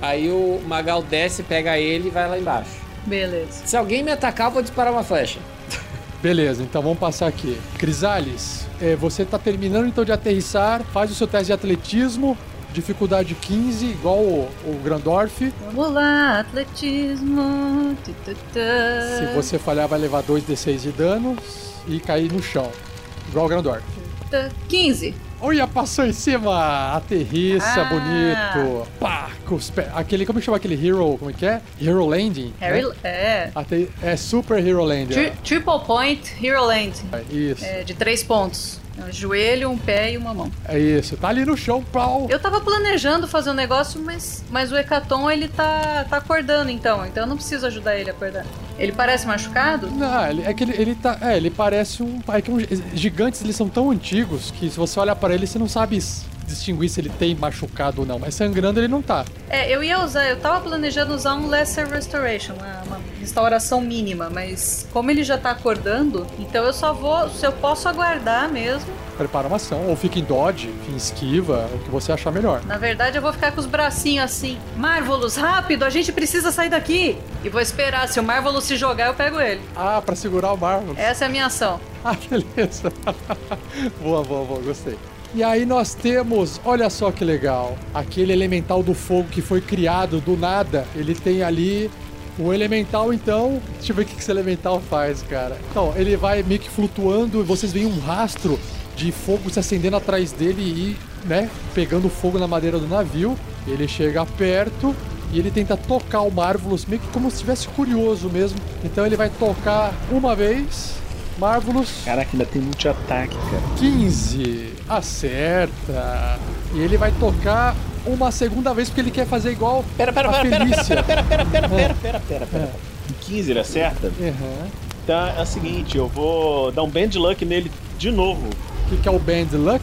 aí o Magal desce, pega ele e vai lá embaixo. Beleza. Se alguém me atacar, eu vou disparar uma flecha. Beleza, então vamos passar aqui. Crisales, é, você tá terminando então de aterrissar, faz o seu teste de atletismo, dificuldade 15, igual o, o Grandorf. Vamos lá, atletismo. tu, tu, tu. Se você falhar, vai levar 2d6 de danos e cair no chão, Grandorf. Tu, 15. Olha, passou em cima! Aterrissa, Ah. bonito! Pá! pé- aquele, como é que chama aquele Hero, como é que é? Hero Landing? Harry, né? é. Até, é Super Hero Landing. Tri- triple Point Hero Land. É isso, É, de três pontos. Um joelho, um pé e uma mão. é isso. Tá ali no chão, pau. Eu tava planejando fazer um negócio, mas, mas o Hecaton ele tá, tá acordando então, então eu não preciso ajudar ele a acordar. Ele parece machucado? Não, ele- é que ele, ele tá. É, ele parece um. É que uns gigantes eles são tão antigos que se você olhar pra ele, você não sabe s- distinguir se ele tem machucado ou não. Mas sangrando ele não tá. É, eu ia usar, eu tava planejando usar um Lesser Restoration, uma, uma restauração mínima, mas como ele já tá acordando, então eu só vou, se eu posso aguardar mesmo. Prepara uma ação, ou fica em dodge, fica em esquiva, o que você achar melhor. Na verdade, eu vou ficar com os bracinhos assim. Marvelous, rápido, a gente precisa sair daqui! E vou esperar, se o Marvelous se jogar, eu pego ele. Ah, pra segurar o Marvel. Essa é a minha ação. Ah, beleza. boa, boa, boa, gostei. E aí nós temos, olha só que legal, aquele elemental do fogo que foi criado do nada. Ele tem ali o elemental, então. Deixa eu ver o que esse elemental faz, cara. Então, ele vai meio que flutuando e vocês veem um rastro de fogo se acendendo atrás dele e, né, pegando fogo na madeira do navio. Ele chega perto e ele tenta tocar o Marvelous, meio que como se estivesse curioso mesmo. Então ele vai tocar uma vez. Marvelous. Caraca, ainda tem muito ataque, cara. 15. Acerta. E ele vai tocar uma segunda vez porque ele quer fazer igual Pera, pera, pera, pera, pera, pera, pera, pera, pera, É. pera, pera, pera, pera. Em 15 ele acerta? Uhum. Então é o seguinte, eu vou dar um band luck nele de novo. O que, que é o Band Luck?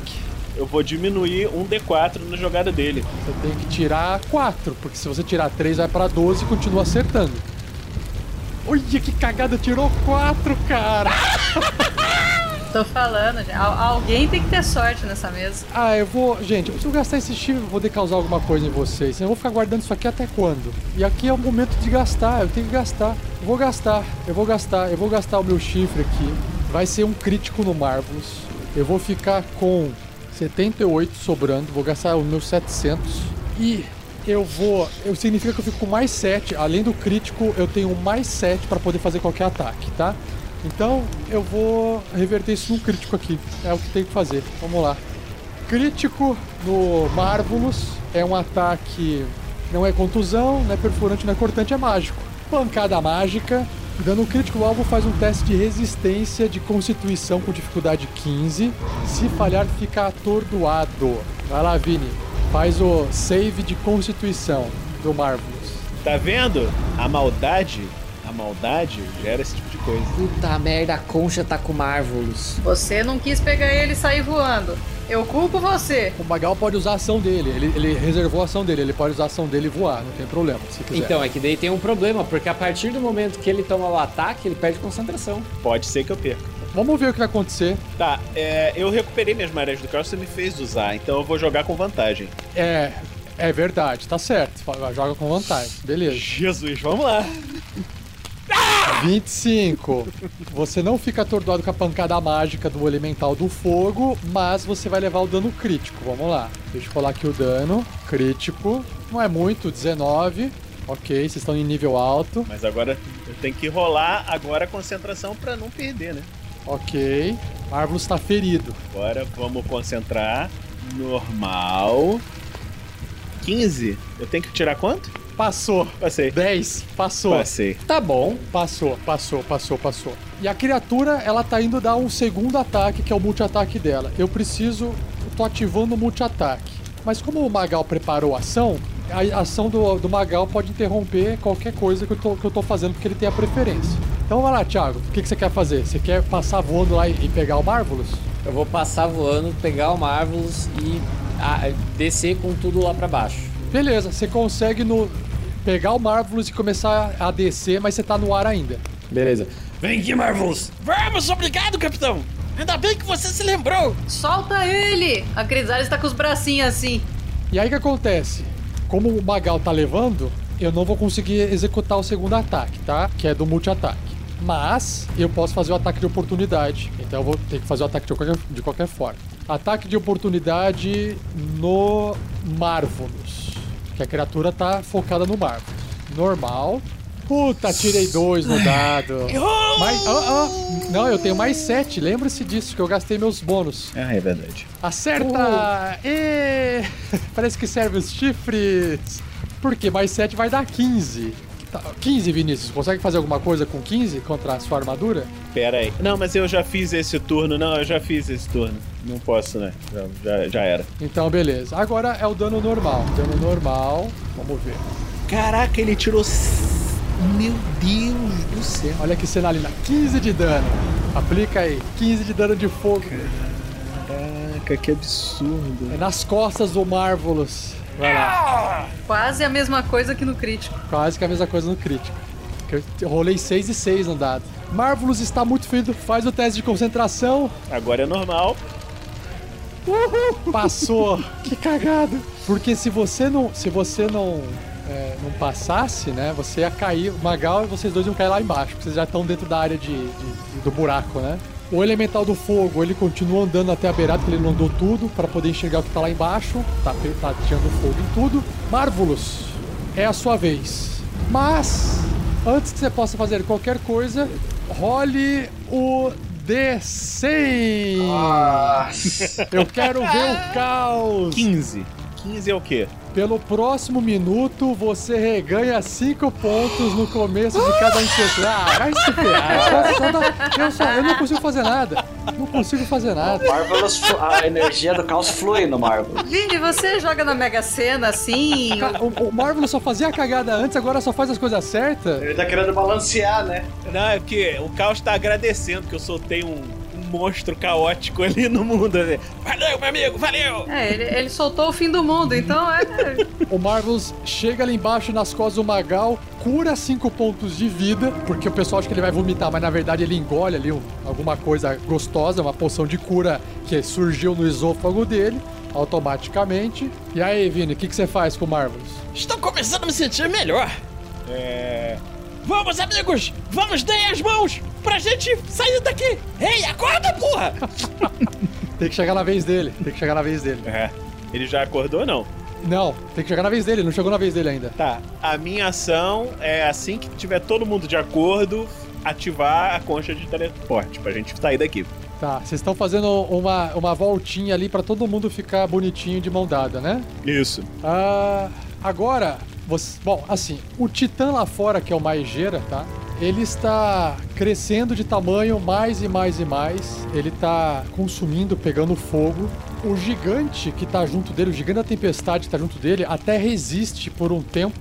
Eu vou diminuir um D4 na jogada dele. Você tem que tirar 4, porque se você tirar 3 vai pra 12 e continua acertando. Olha que cagada, tirou 4, cara! Tô falando. Al- alguém tem que ter sorte nessa mesa. Ah, eu vou. Gente, eu preciso gastar esse chifre pra poder causar alguma coisa em vocês. Eu vou ficar guardando isso aqui até quando? E aqui é o momento de gastar, eu tenho que gastar. Eu vou gastar, eu vou gastar, eu vou gastar o meu chifre aqui. Vai ser um crítico no Marvelous. Eu vou ficar com 78 sobrando, vou gastar os meus 700. E eu vou. Eu, significa que eu fico com mais 7. Além do crítico, eu tenho mais 7 para poder fazer qualquer ataque, tá? Então eu vou reverter isso num crítico aqui. É o que tem que fazer. Vamos lá. Crítico no Marvelous é um ataque. Não é contusão, não é perfurante, não é cortante, é mágico. Pancada mágica. Dando um crítico, o alvo faz um teste de resistência de constituição com dificuldade 15. Se falhar, fica atordoado. Vai lá, Vini. Faz o save de constituição do Marvelous. Tá vendo? A maldade, maldade gera esse tipo de coisa. Puta merda, a concha tá com Marvelous. Você não quis pegar ele e sair voando. Eu culpo você. O Magal pode usar a ação dele. Ele, ele reservou a ação dele. Ele pode usar a ação dele e voar, não tem problema, se quiser. Então, é que daí tem um problema, porque a partir do momento que ele toma o ataque, ele perde concentração. Pode ser que eu perca. Vamos ver o que vai acontecer. Tá, é, eu recuperei minhas marés do caos, você me fez usar, então eu vou jogar com vantagem. É, é verdade, tá certo. Joga com vantagem. Beleza. Jesus, vamos lá. 25. Você não fica atordoado com a pancada mágica do elemental do fogo, mas você vai levar o dano crítico. Vamos lá. Deixa eu rolar aqui o dano. Crítico. Não é muito, 19. Ok, vocês estão em nível alto. Mas agora eu tenho que rolar agora a concentração pra não perder, né? Ok. Marvelous está ferido. Agora vamos concentrar. Normal. 15. Eu tenho que tirar quanto? Passou. Passei. 10. Passou. Passei. Tá bom. Passou, passou, passou, passou. E a criatura, ela tá indo dar um segundo ataque, que é o multi-ataque dela. Eu preciso. Eu tô ativando o multi-ataque. Mas como o Magal preparou a ação, a ação do, do Magal pode interromper qualquer coisa que eu, tô, que eu tô fazendo, porque ele tem a preferência. Então vai lá, Thiago. O que, que você quer fazer? Você quer passar voando lá e, e pegar o Marvelous? Eu vou passar voando, pegar o Marvelous e ah, descer com tudo lá pra baixo. Beleza, você consegue no, pegar o Marvelous e começar a descer, mas você tá no ar ainda. Beleza. Vem aqui, Marvelous. Vamos, obrigado, capitão. Ainda bem que você se lembrou. Solta ele! A Crisalis tá com os bracinhos assim. E aí o que acontece? Como o Magal tá levando, eu não vou conseguir executar o segundo ataque, tá? Que é do multi-ataque. Mas eu posso fazer o ataque de oportunidade. Então eu vou ter que fazer o ataque de qualquer, de qualquer forma. Ataque de oportunidade no Marvelous. Que a criatura tá focada no Marvelous. Normal. Puta, tirei dois no dado. Mais, ah, ah, não, eu tenho mais sete. Lembre-se disso, que eu gastei meus bônus. Ah, é verdade. Acerta! Ê! Parece que serve os chifres. Porque mais 7 vai dar 15. Tá, 15, Vinícius. Consegue fazer alguma coisa com 15 contra a sua armadura? Pera aí. Não, mas eu já fiz esse turno. Não, eu já fiz esse turno. Não posso, né? Já, já, já era. Então, beleza. Agora é o dano normal. Dano normal. Vamos ver. Caraca, ele tirou. Meu Deus do céu. Olha que cenalina. 15 de dano. Aplica aí. 15 de dano de fogo. Caraca, que absurdo. É nas costas do Marvelous. Vai lá. Quase a mesma coisa que no crítico. Quase que a mesma coisa no crítico. Que Eu rolei 6 e 6 no dado. Marvelous está muito ferido. Faz o teste de concentração. Agora é normal. Passou. que cagado. Porque se você não, se você não, é, não passasse, né, você ia cair. O Magal e vocês dois iam cair lá embaixo. porque Vocês já estão dentro da área de, de- do buraco, né? O elemental do fogo, ele continua andando até a beirada, porque ele não andou tudo, para poder enxergar o que tá lá embaixo. Tá, tá tirando fogo em tudo. Marvelous, é a sua vez. Mas, antes que você possa fazer qualquer coisa, role o D100. Eu quero ver o caos. 15. 15 é o quê? Pelo próximo minuto, você reganha 5 pontos no começo de cada inseto. Ah, vai se ferrar. Só- só dá- eu, só- eu não consigo fazer nada. Não consigo fazer nada. Marvelous, a energia do caos flui no Marvelous. Vini, você joga na Mega Sena assim? O, o Marvel só fazia a cagada antes, agora só faz as coisas certas. Ele tá querendo balancear, né? Não, é porque o Caos tá agradecendo que eu soltei um monstro caótico ali no mundo. né? Valeu, meu amigo, valeu! É, ele, ele soltou o fim do mundo, então é. O Marvelous chega ali embaixo nas costas do Magal, cura 5 pontos de vida, porque o pessoal acha que ele vai vomitar, mas na verdade ele engole ali um- alguma coisa gostosa, uma poção de cura que surgiu no esôfago dele, automaticamente. E aí, Vini, o que, que você faz com o Marvelous? Estou começando a me sentir melhor. É. Vamos, amigos! Vamos, deem as mãos pra gente sair daqui! Ei, acorda, porra! Tem que chegar na vez dele, tem que chegar na vez dele. É. Ele já acordou ou não? Não, tem que chegar na vez dele, não chegou na vez dele ainda. Tá. A minha ação é assim que tiver todo mundo de acordo, ativar a concha de teleporte pra gente sair daqui. Tá, vocês estão fazendo uma, uma voltinha ali pra todo mundo ficar bonitinho de mão dada, né? Isso. Ah, agora, você, bom, assim, o Titã lá fora, que é o Maigeira, tá? Ele está crescendo de tamanho mais e mais e mais. Ele está consumindo, pegando fogo. O gigante que tá junto dele, o gigante da tempestade que tá junto dele, até resiste por um tempo,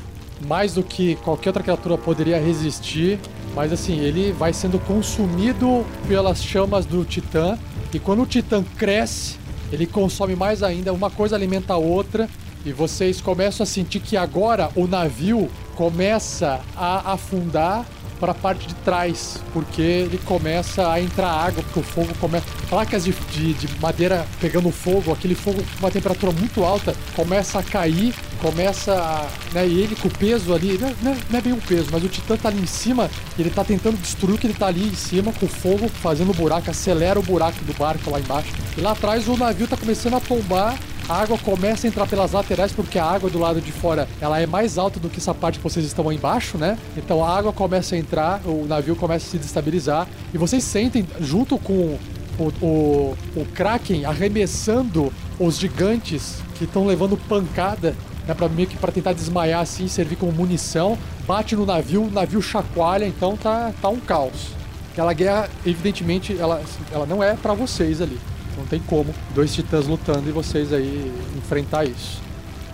mais do que qualquer outra criatura poderia resistir. Mas assim, ele vai sendo consumido pelas chamas do Titã. E quando o Titã cresce, ele consome mais ainda, uma coisa alimenta a outra, e vocês começam a sentir que agora o navio começa a afundar para a parte de trás, porque ele começa a entrar água, porque o fogo começa. Placas de, de, de madeira pegando fogo, aquele fogo com uma temperatura muito alta, começa a cair, começa a. Né, e ele com o peso ali, não, não é- não é bem um peso, mas o Titã tá ali em cima, ele tá tentando destruir o que ele tá ali em cima, com o fogo fazendo buraco, acelera o buraco do barco lá embaixo. E lá atrás o navio tá começando a tombar a água começa a entrar pelas laterais porque a água do lado de fora ela é mais alta do que essa parte que vocês estão aí embaixo, né? Então a água começa a entrar, o navio começa a se destabilizar e vocês sentem junto com o, o, o Kraken arremessando os gigantes que estão levando pancada, né, para meio que para tentar desmaiar assim, servir como munição, bate no navio, o navio chacoalha, então tá tá um caos. Aquela guerra, evidentemente, ela, ela não é pra vocês ali. Não tem como dois titãs lutando e vocês aí enfrentar isso.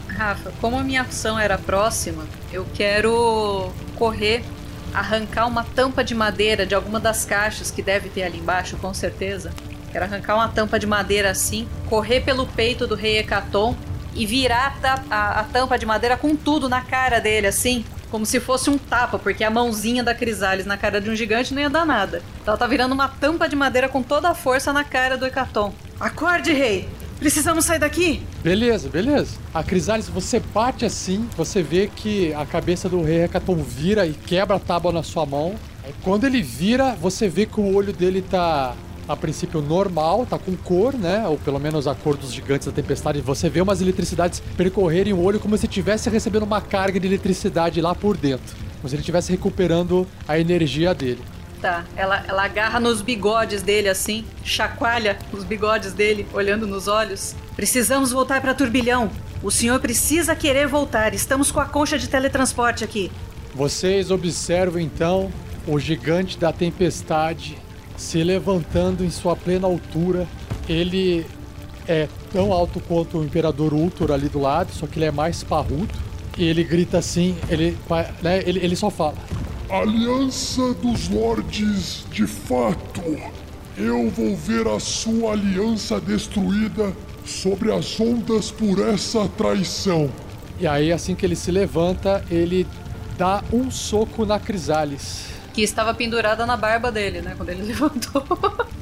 Rafa, como a minha ação era próxima, eu quero correr, arrancar uma tampa de madeira de alguma das caixas que deve ter ali embaixo, com certeza. Quero arrancar uma tampa de madeira assim, correr pelo peito do rei Hecaton e virar a, a- a tampa de madeira com tudo na cara dele, assim, como se fosse um tapa, porque a mãozinha da Crisales na cara de um gigante não ia dar nada. Então ela tá virando uma tampa de madeira com toda a força na cara do Hecaton. Acorde, rei! Precisamos sair daqui! Beleza, beleza. A Crisales, você bate assim, você vê que a cabeça do rei Hecaton vira e quebra a tábua na sua mão. Aí, quando ele vira, você vê que o olho dele tá a princípio normal, tá com cor, né? Ou pelo menos a cor dos gigantes da tempestade. Você vê umas eletricidades percorrerem o olho como se estivesse recebendo uma carga de eletricidade lá por dentro. Como se ele estivesse recuperando a energia dele. Tá, ela, ela agarra nos bigodes dele assim, chacoalha os bigodes dele, olhando nos olhos. Precisamos voltar pra turbilhão. O senhor precisa querer voltar. Estamos com a concha de teletransporte aqui. Vocês observam então o gigante da tempestade se levantando em sua plena altura. Ele é tão alto quanto o Imperador Ultor ali do lado, só que ele é mais parrudo. E ele grita assim, ele, né, ele, ele só fala. Aliança dos Lordes, de fato. Eu vou ver a sua aliança destruída sobre as ondas por essa traição. E aí, assim que ele se levanta, ele dá um soco na Crisales. Que estava pendurada na barba dele, né? Quando ele levantou.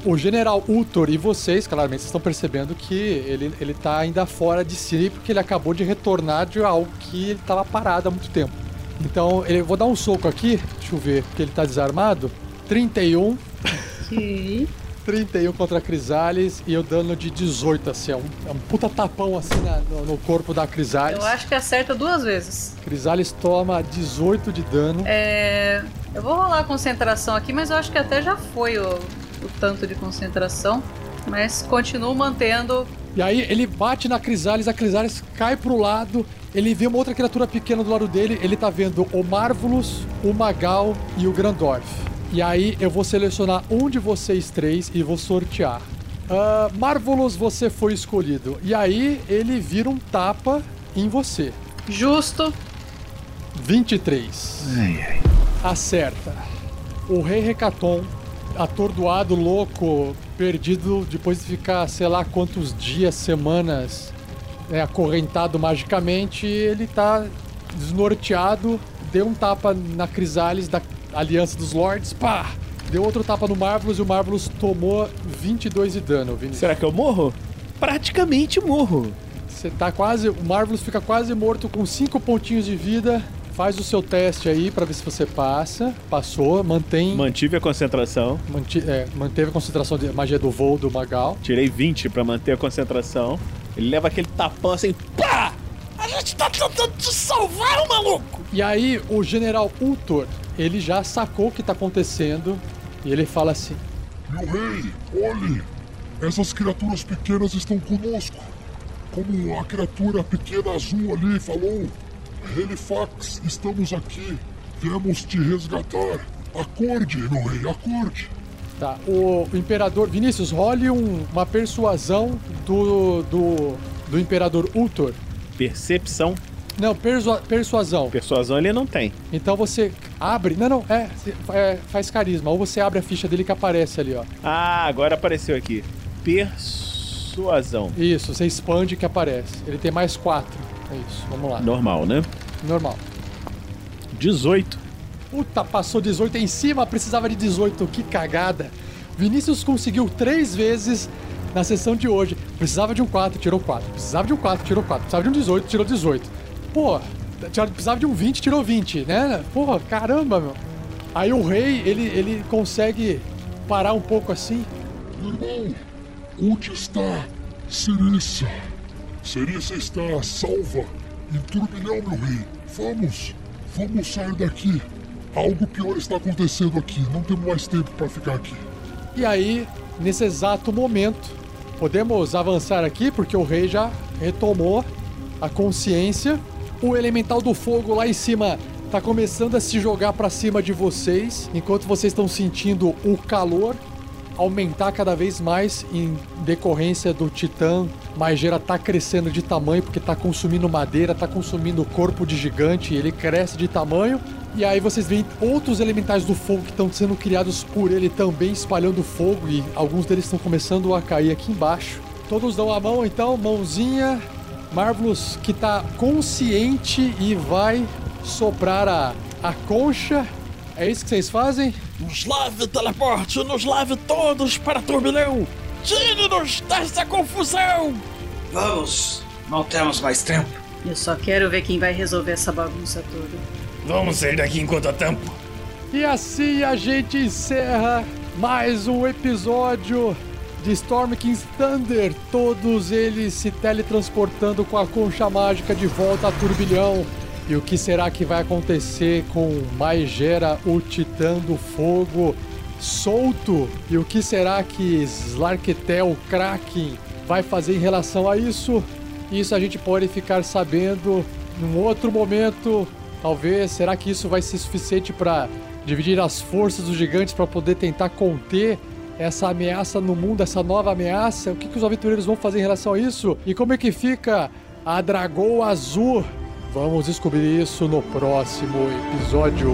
O general Utor e vocês, claramente, vocês estão percebendo que ele, ele tá ainda fora de si, porque ele acabou de retornar de algo que ele estava parado há muito tempo. Então, eu vou dar um soco aqui, deixa eu ver, porque ele tá desarmado. 31. Ok. 31 contra a Crisales e o dano de 18, assim, é um, é um puta tapão assim na- no, no corpo da Crisales. Eu acho que acerta duas vezes. Crisales toma 18 de dano. É. Eu vou rolar a concentração aqui, mas eu acho que até já foi o, o tanto de concentração. Mas continuo mantendo. E aí ele bate na Crisales, a Crisales cai pro lado, ele vê uma outra criatura pequena do lado dele, ele tá vendo o Marvulus, o Magal e o Grandorf. E aí eu vou selecionar um de vocês três e vou sortear. Ah, Marvulus, você foi escolhido. E aí ele vira um tapa em você. Justo. 23. Acerta. O rei Recaton, atordoado, louco, perdido depois de ficar sei lá quantos dias, semanas né, acorrentado magicamente, ele tá desnorteado, deu um tapa na Crisales da Aliança dos Lords, pá! Deu outro tapa no Marvelous e o Marvelous tomou 22 de dano, Vinícius. Será que eu morro? Praticamente morro. Você tá quase. O Marvelous fica quase morto com 5 pontinhos de vida. Faz o seu teste aí pra ver se você passa. Passou, mantém. Mantive a concentração. manti- é, manteve a concentração de magia do voo do Magal. Tirei 20 pra manter a concentração. Ele leva aquele tapão assim, pá! A gente tá tentando te salvar, maluco! E aí, o general Ultor, ele já sacou o que tá acontecendo. E ele fala assim: Meu rei, olhe! Essas criaturas pequenas estão conosco. Como a criatura pequena azul ali falou, Helifax, estamos aqui. Viemos te resgatar. Acorde, meu rei, acorde. Tá, o, o imperador. Vinícius, role um- uma persuasão do, do, do imperador Ultor. Percepção. Não, persua- persuasão. Persuasão ele não tem. Então você abre. Não, não, é, é, Faz carisma. Ou você abre a ficha dele que aparece ali, ó. Ah, agora apareceu aqui. Persuasão. Isso, você expande que aparece. Ele tem mais quatro. É isso, vamos lá. Normal, né? Normal. 18. Puta, passou 18 em cima, precisava de 18. Que cagada. Vinícius conseguiu três vezes na sessão de hoje. Precisava de um 4, tirou 4. Precisava de um 4, tirou 4. Precisava de um 18, tirou 18. Pô, precisava de um 20, tirou 20, né? Porra, caramba, meu. Aí o rei, ele, ele consegue parar um pouco assim. Irmão, onde está Cerissa? Cerissa está salva em turbilhão, meu rei. Vamos, vamos sair daqui. Algo pior está acontecendo aqui. Não temos mais tempo para ficar aqui. E aí, nesse exato momento, podemos avançar aqui porque o rei já retomou a consciência. O elemental do fogo lá em cima tá começando a se jogar para cima de vocês, enquanto vocês estão sentindo o calor aumentar cada vez mais em decorrência do titã. Maigera tá crescendo de tamanho porque tá consumindo madeira, tá consumindo corpo de gigante, ele cresce de tamanho. E aí vocês veem outros elementais do fogo que estão sendo criados por ele também espalhando fogo e alguns deles estão começando a cair aqui embaixo. Todos dão a mão então, mãozinha. Marvelous que tá consciente e vai soprar a, a concha. É isso que vocês fazem? Nos lave, teleporte, nos lave todos para turbilhão! Tire-nos dessa confusão! Vamos, não temos mais tempo. Eu só quero ver quem vai resolver essa bagunça toda. Vamos sair daqui enquanto há tempo. E assim a gente encerra mais um episódio de Storm King's Thunder. Todos eles se teletransportando com a concha mágica de volta a turbilhão. E o que será que vai acontecer com Maegera, o Titã do Fogo, solto? E o que será que Slarketel, Kraken, vai fazer em relação a isso? Isso a gente pode ficar sabendo num outro momento. Talvez, será que isso vai ser suficiente para dividir as forças dos gigantes para poder tentar conter essa ameaça no mundo, essa nova ameaça? O que, que os aventureiros vão fazer em relação a isso? E como é que fica a Dragoa Azul? Vamos descobrir isso no próximo episódio.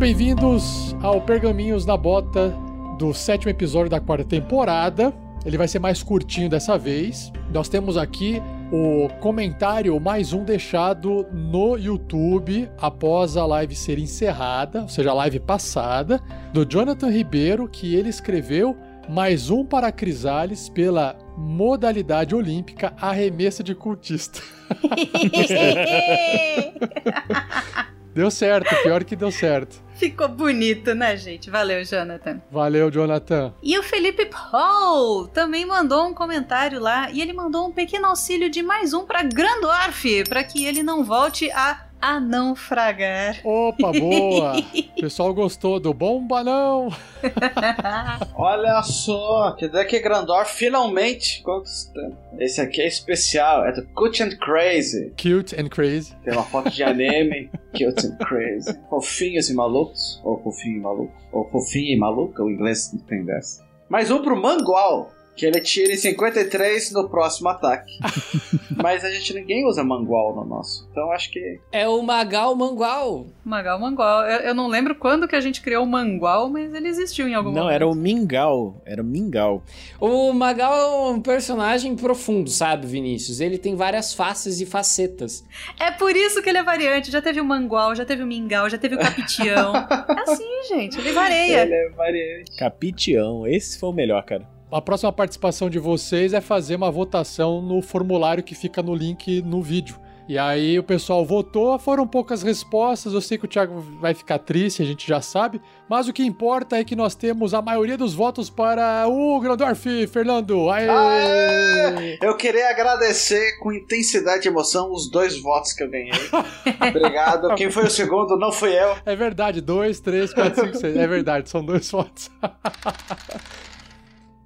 Bem-vindos ao Pergaminhos na Bota do sétimo episódio da quarta temporada. Ele vai ser mais curtinho dessa vez. Nós temos aqui o comentário mais um deixado no YouTube após a live ser encerrada, ou seja, a live passada, do Jonathan Ribeiro, que ele escreveu mais um para a Crisales pela modalidade olímpica arremesso de cultista. Deu certo, pior que deu certo. Ficou bonito, né, gente? Valeu, Jonathan. Valeu, Jonathan. E o Felipe Paul também mandou um comentário lá e ele mandou um pequeno auxílio de mais um para Grandorf, para que ele não volte a a não fragar. Opa, boa! O pessoal gostou do bomba não? Olha só, quer dizer que Grandorf finalmente conquistando. Esse aqui é especial, é do Cute and Crazy. Cute and Crazy. Tem uma foto de anime, Cute and Crazy. Fofinhos e malucos, ou fofinho e maluco, ou fofinho e maluca, o inglês não tem dessa. Mais um pro Mangual. Que ele tira em 53 no próximo ataque. Mas a gente ninguém usa mangual no nosso. Então acho que. É o Magal Mangual. Magal Mangual. Eu, eu não lembro quando que a gente criou o Mangual, mas ele existiu em algum Não, momento. era o Mingau. Era o Mingau. O Magal é um personagem profundo, sabe, Vinícius? Ele tem várias faces e facetas. É por isso que ele é variante. Já teve o Mangual, já teve o Mingau, já teve o Capitião. é assim, gente. Ele vareia. Ele é variante. Capitião. Esse foi o melhor, cara. A próxima participação de vocês é fazer uma votação no formulário que fica no link no vídeo. E aí o pessoal votou, foram poucas respostas. Eu sei que o Thiago vai ficar triste, a gente já sabe. Mas o que importa é que nós temos a maioria dos votos para o Grandorf, Fernando. Aê! Aê! Eu queria agradecer com intensidade e emoção os dois votos que eu ganhei. Obrigado. Quem foi o segundo não fui eu. É verdade, dois, três, quatro, cinco, seis. É verdade, são dois votos.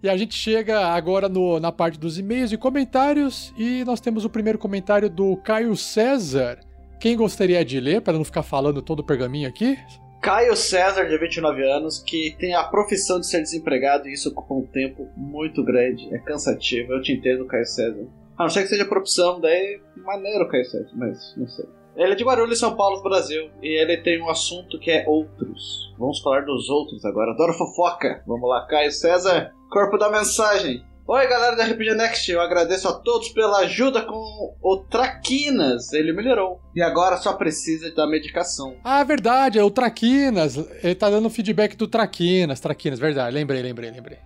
E a gente chega agora no, na parte dos e-mails e comentários. E nós temos o primeiro comentário do Caio César. Quem gostaria de ler, para não ficar falando todo o pergaminho aqui? Caio César, de 29 anos, que tem a profissão de ser desempregado e isso ocupa um tempo muito grande. É cansativo. Eu te entendo, Caio César. A não ser que seja profissão, daí maneiro, Caio César, mas não sei. Ele é de Guarulhos, São Paulo, Brasil. E ele tem um assunto que é outros. Vamos falar dos outros agora. Adoro fofoca. Vamos lá, Caio César. Corpo da mensagem. Oi, galera da RPG Next. Eu agradeço a todos pela ajuda com o Traquinas. Ele melhorou. E agora só precisa da medicação. Ah, verdade, é o Traquinas. Ele tá dando feedback do Traquinas. Traquinas, verdade. Lembrei, lembrei, lembrei.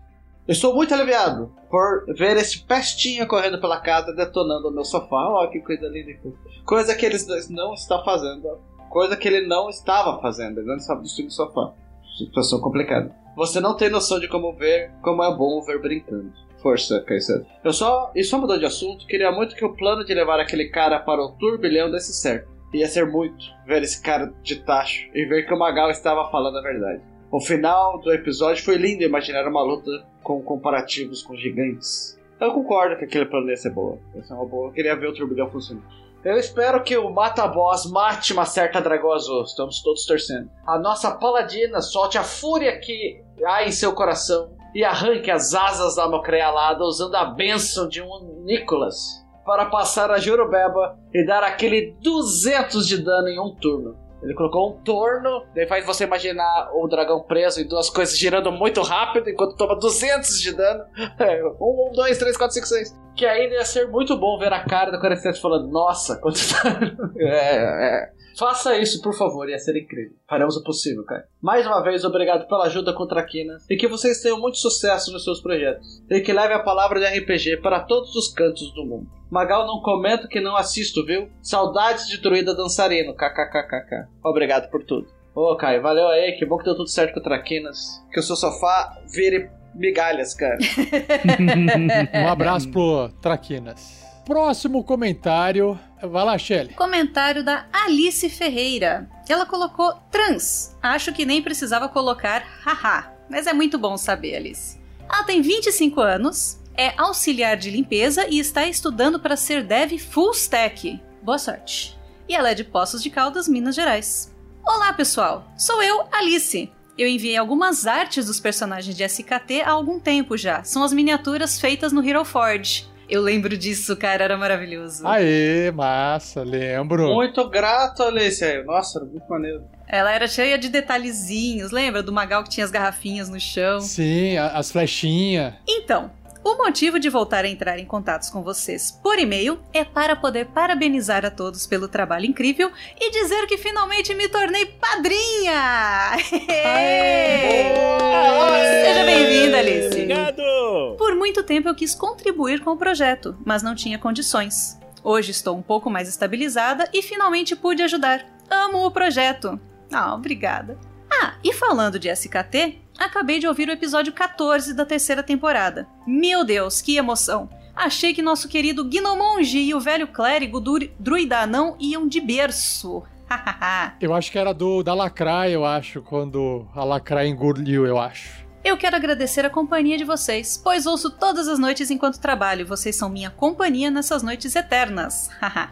Estou muito aliviado por ver esse pestinha correndo pela casa detonando o meu sofá. Ó, que coisa linda. Coisa que eles não estão fazendo. Coisa que ele não estava fazendo. Ele não estava destruindo o sofá. Situação complicada. Você não tem noção de como ver, como é bom ver brincando. Força, Kaiser. Eu só, e só mudando de assunto, queria muito que o plano de levar aquele cara para o turbilhão desse certo. Ia ser muito ver esse cara de tacho e ver que o Magal estava falando a verdade. O final do episódio foi lindo imaginar uma luta com comparativos com gigantes. Eu concordo que aquele plano ia ser boa. Ia ser uma boa. Eu queria ver o turbilhão funcionando. Eu espero que o Mata-Boss mate uma certa dragão azul. Estamos todos torcendo. A nossa paladina solte a fúria que há em seu coração e arranque as asas da Mocrealada usando a bênção de um Nicholas para passar a Jurubeba e dar aquele 200 de dano em um turno. Ele colocou um torno, daí faz você imaginar o dragão preso e duas coisas girando muito rápido enquanto toma 200 de dano. É, um, um, dois, três, quatro, cinco, seis. Que ainda ia ser muito bom ver a cara do 47 falando: Nossa, quanto dano. É, é. Faça isso, por favor, ia ser incrível. Faremos o possível, cara. Mais uma vez, obrigado pela ajuda contra a e que vocês tenham muito sucesso nos seus projetos. E que leve a palavra de RPG para todos os cantos do mundo. Magal não comenta que não assisto, viu? Saudades de druida dançarino, kkkk. Obrigado por tudo. Ô, Caio, valeu aí, que bom que deu tudo certo com o Traquinas. Que o seu sofá vire migalhas, cara. um abraço pro Traquinas. Próximo comentário. Vai lá, Shelly. Comentário da Alice Ferreira. Ela colocou trans. Acho que nem precisava colocar haha. Mas é muito bom saber, Alice. Ela tem 25 anos, é auxiliar de limpeza e está estudando para ser dev full stack. Boa sorte. E ela é de Poços de Caldas, Minas Gerais. Olá, pessoal. Sou eu, Alice. Eu enviei algumas artes dos personagens de SKT há algum tempo já. São as miniaturas feitas no Hero Forge. Eu lembro disso, cara, era maravilhoso. Aê, massa, lembro. Muito grato, Alice. Nossa, era muito maneiro. Ela era cheia de detalhezinhos, lembra do Magal que tinha as garrafinhas no chão? Sim, as flechinhas. Então, o motivo de voltar a entrar em contatos com vocês por e-mail é para poder parabenizar a todos pelo trabalho incrível e dizer que finalmente me tornei padrinha! Seja bem-vinda, Alice! Obrigado! Por muito tempo eu quis contribuir com o projeto, mas não tinha condições. Hoje estou um pouco mais estabilizada e finalmente pude ajudar. Amo o projeto! Ah, obrigada! Ah, e falando de SKT, acabei de ouvir o episódio 14 da terceira temporada. Meu Deus, que emoção! Achei que nosso querido Gnomonge e o velho clérigo do druida anão iam de berço. eu acho que era do da Lacraia, eu acho, quando a Lacraia engoliu, eu acho. Eu quero agradecer a companhia de vocês, pois ouço todas as noites enquanto trabalho. Vocês são minha companhia nessas noites eternas. Haha.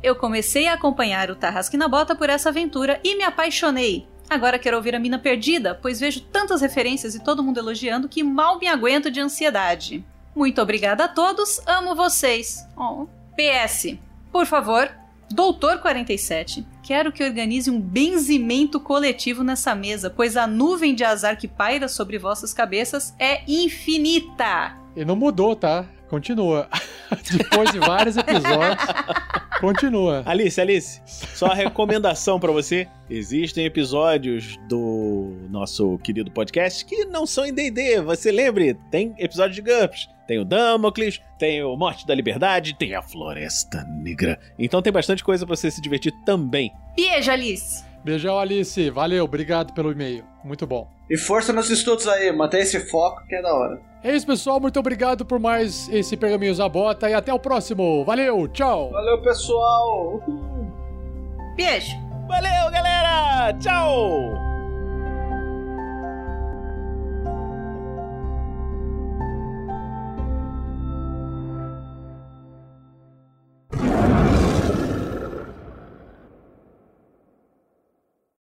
eu comecei a acompanhar o Tarrasque na Bota por essa aventura e me apaixonei. Agora quero ouvir a Mina Perdida, pois vejo tantas referências e todo mundo elogiando que mal me aguento de ansiedade. Muito obrigada a todos, amo vocês. Oh. PS, por favor, Doutor 47, quero que organize um benzimento coletivo nessa mesa, pois a nuvem de azar que paira sobre vossas cabeças é infinita. E não mudou, tá? Continua. Depois de vários episódios, continua. Alice, Alice, só a recomendação para você. Existem episódios do nosso querido podcast que não são em D&D. Você lembre, tem episódio de GURPS. Tem o Damocles, tem o Morte da Liberdade, tem a Floresta Negra. Então tem bastante coisa pra você se divertir também. Beijo, Alice. Beijão, Alice. Valeu, obrigado pelo e-mail. Muito bom. E força nos estudos aí, mantenha esse foco que é da hora. É isso, pessoal. Muito obrigado por mais esse Pergaminhos à Bota e até o próximo. Valeu, tchau. Valeu, pessoal. Beijo. Valeu, galera. Tchau.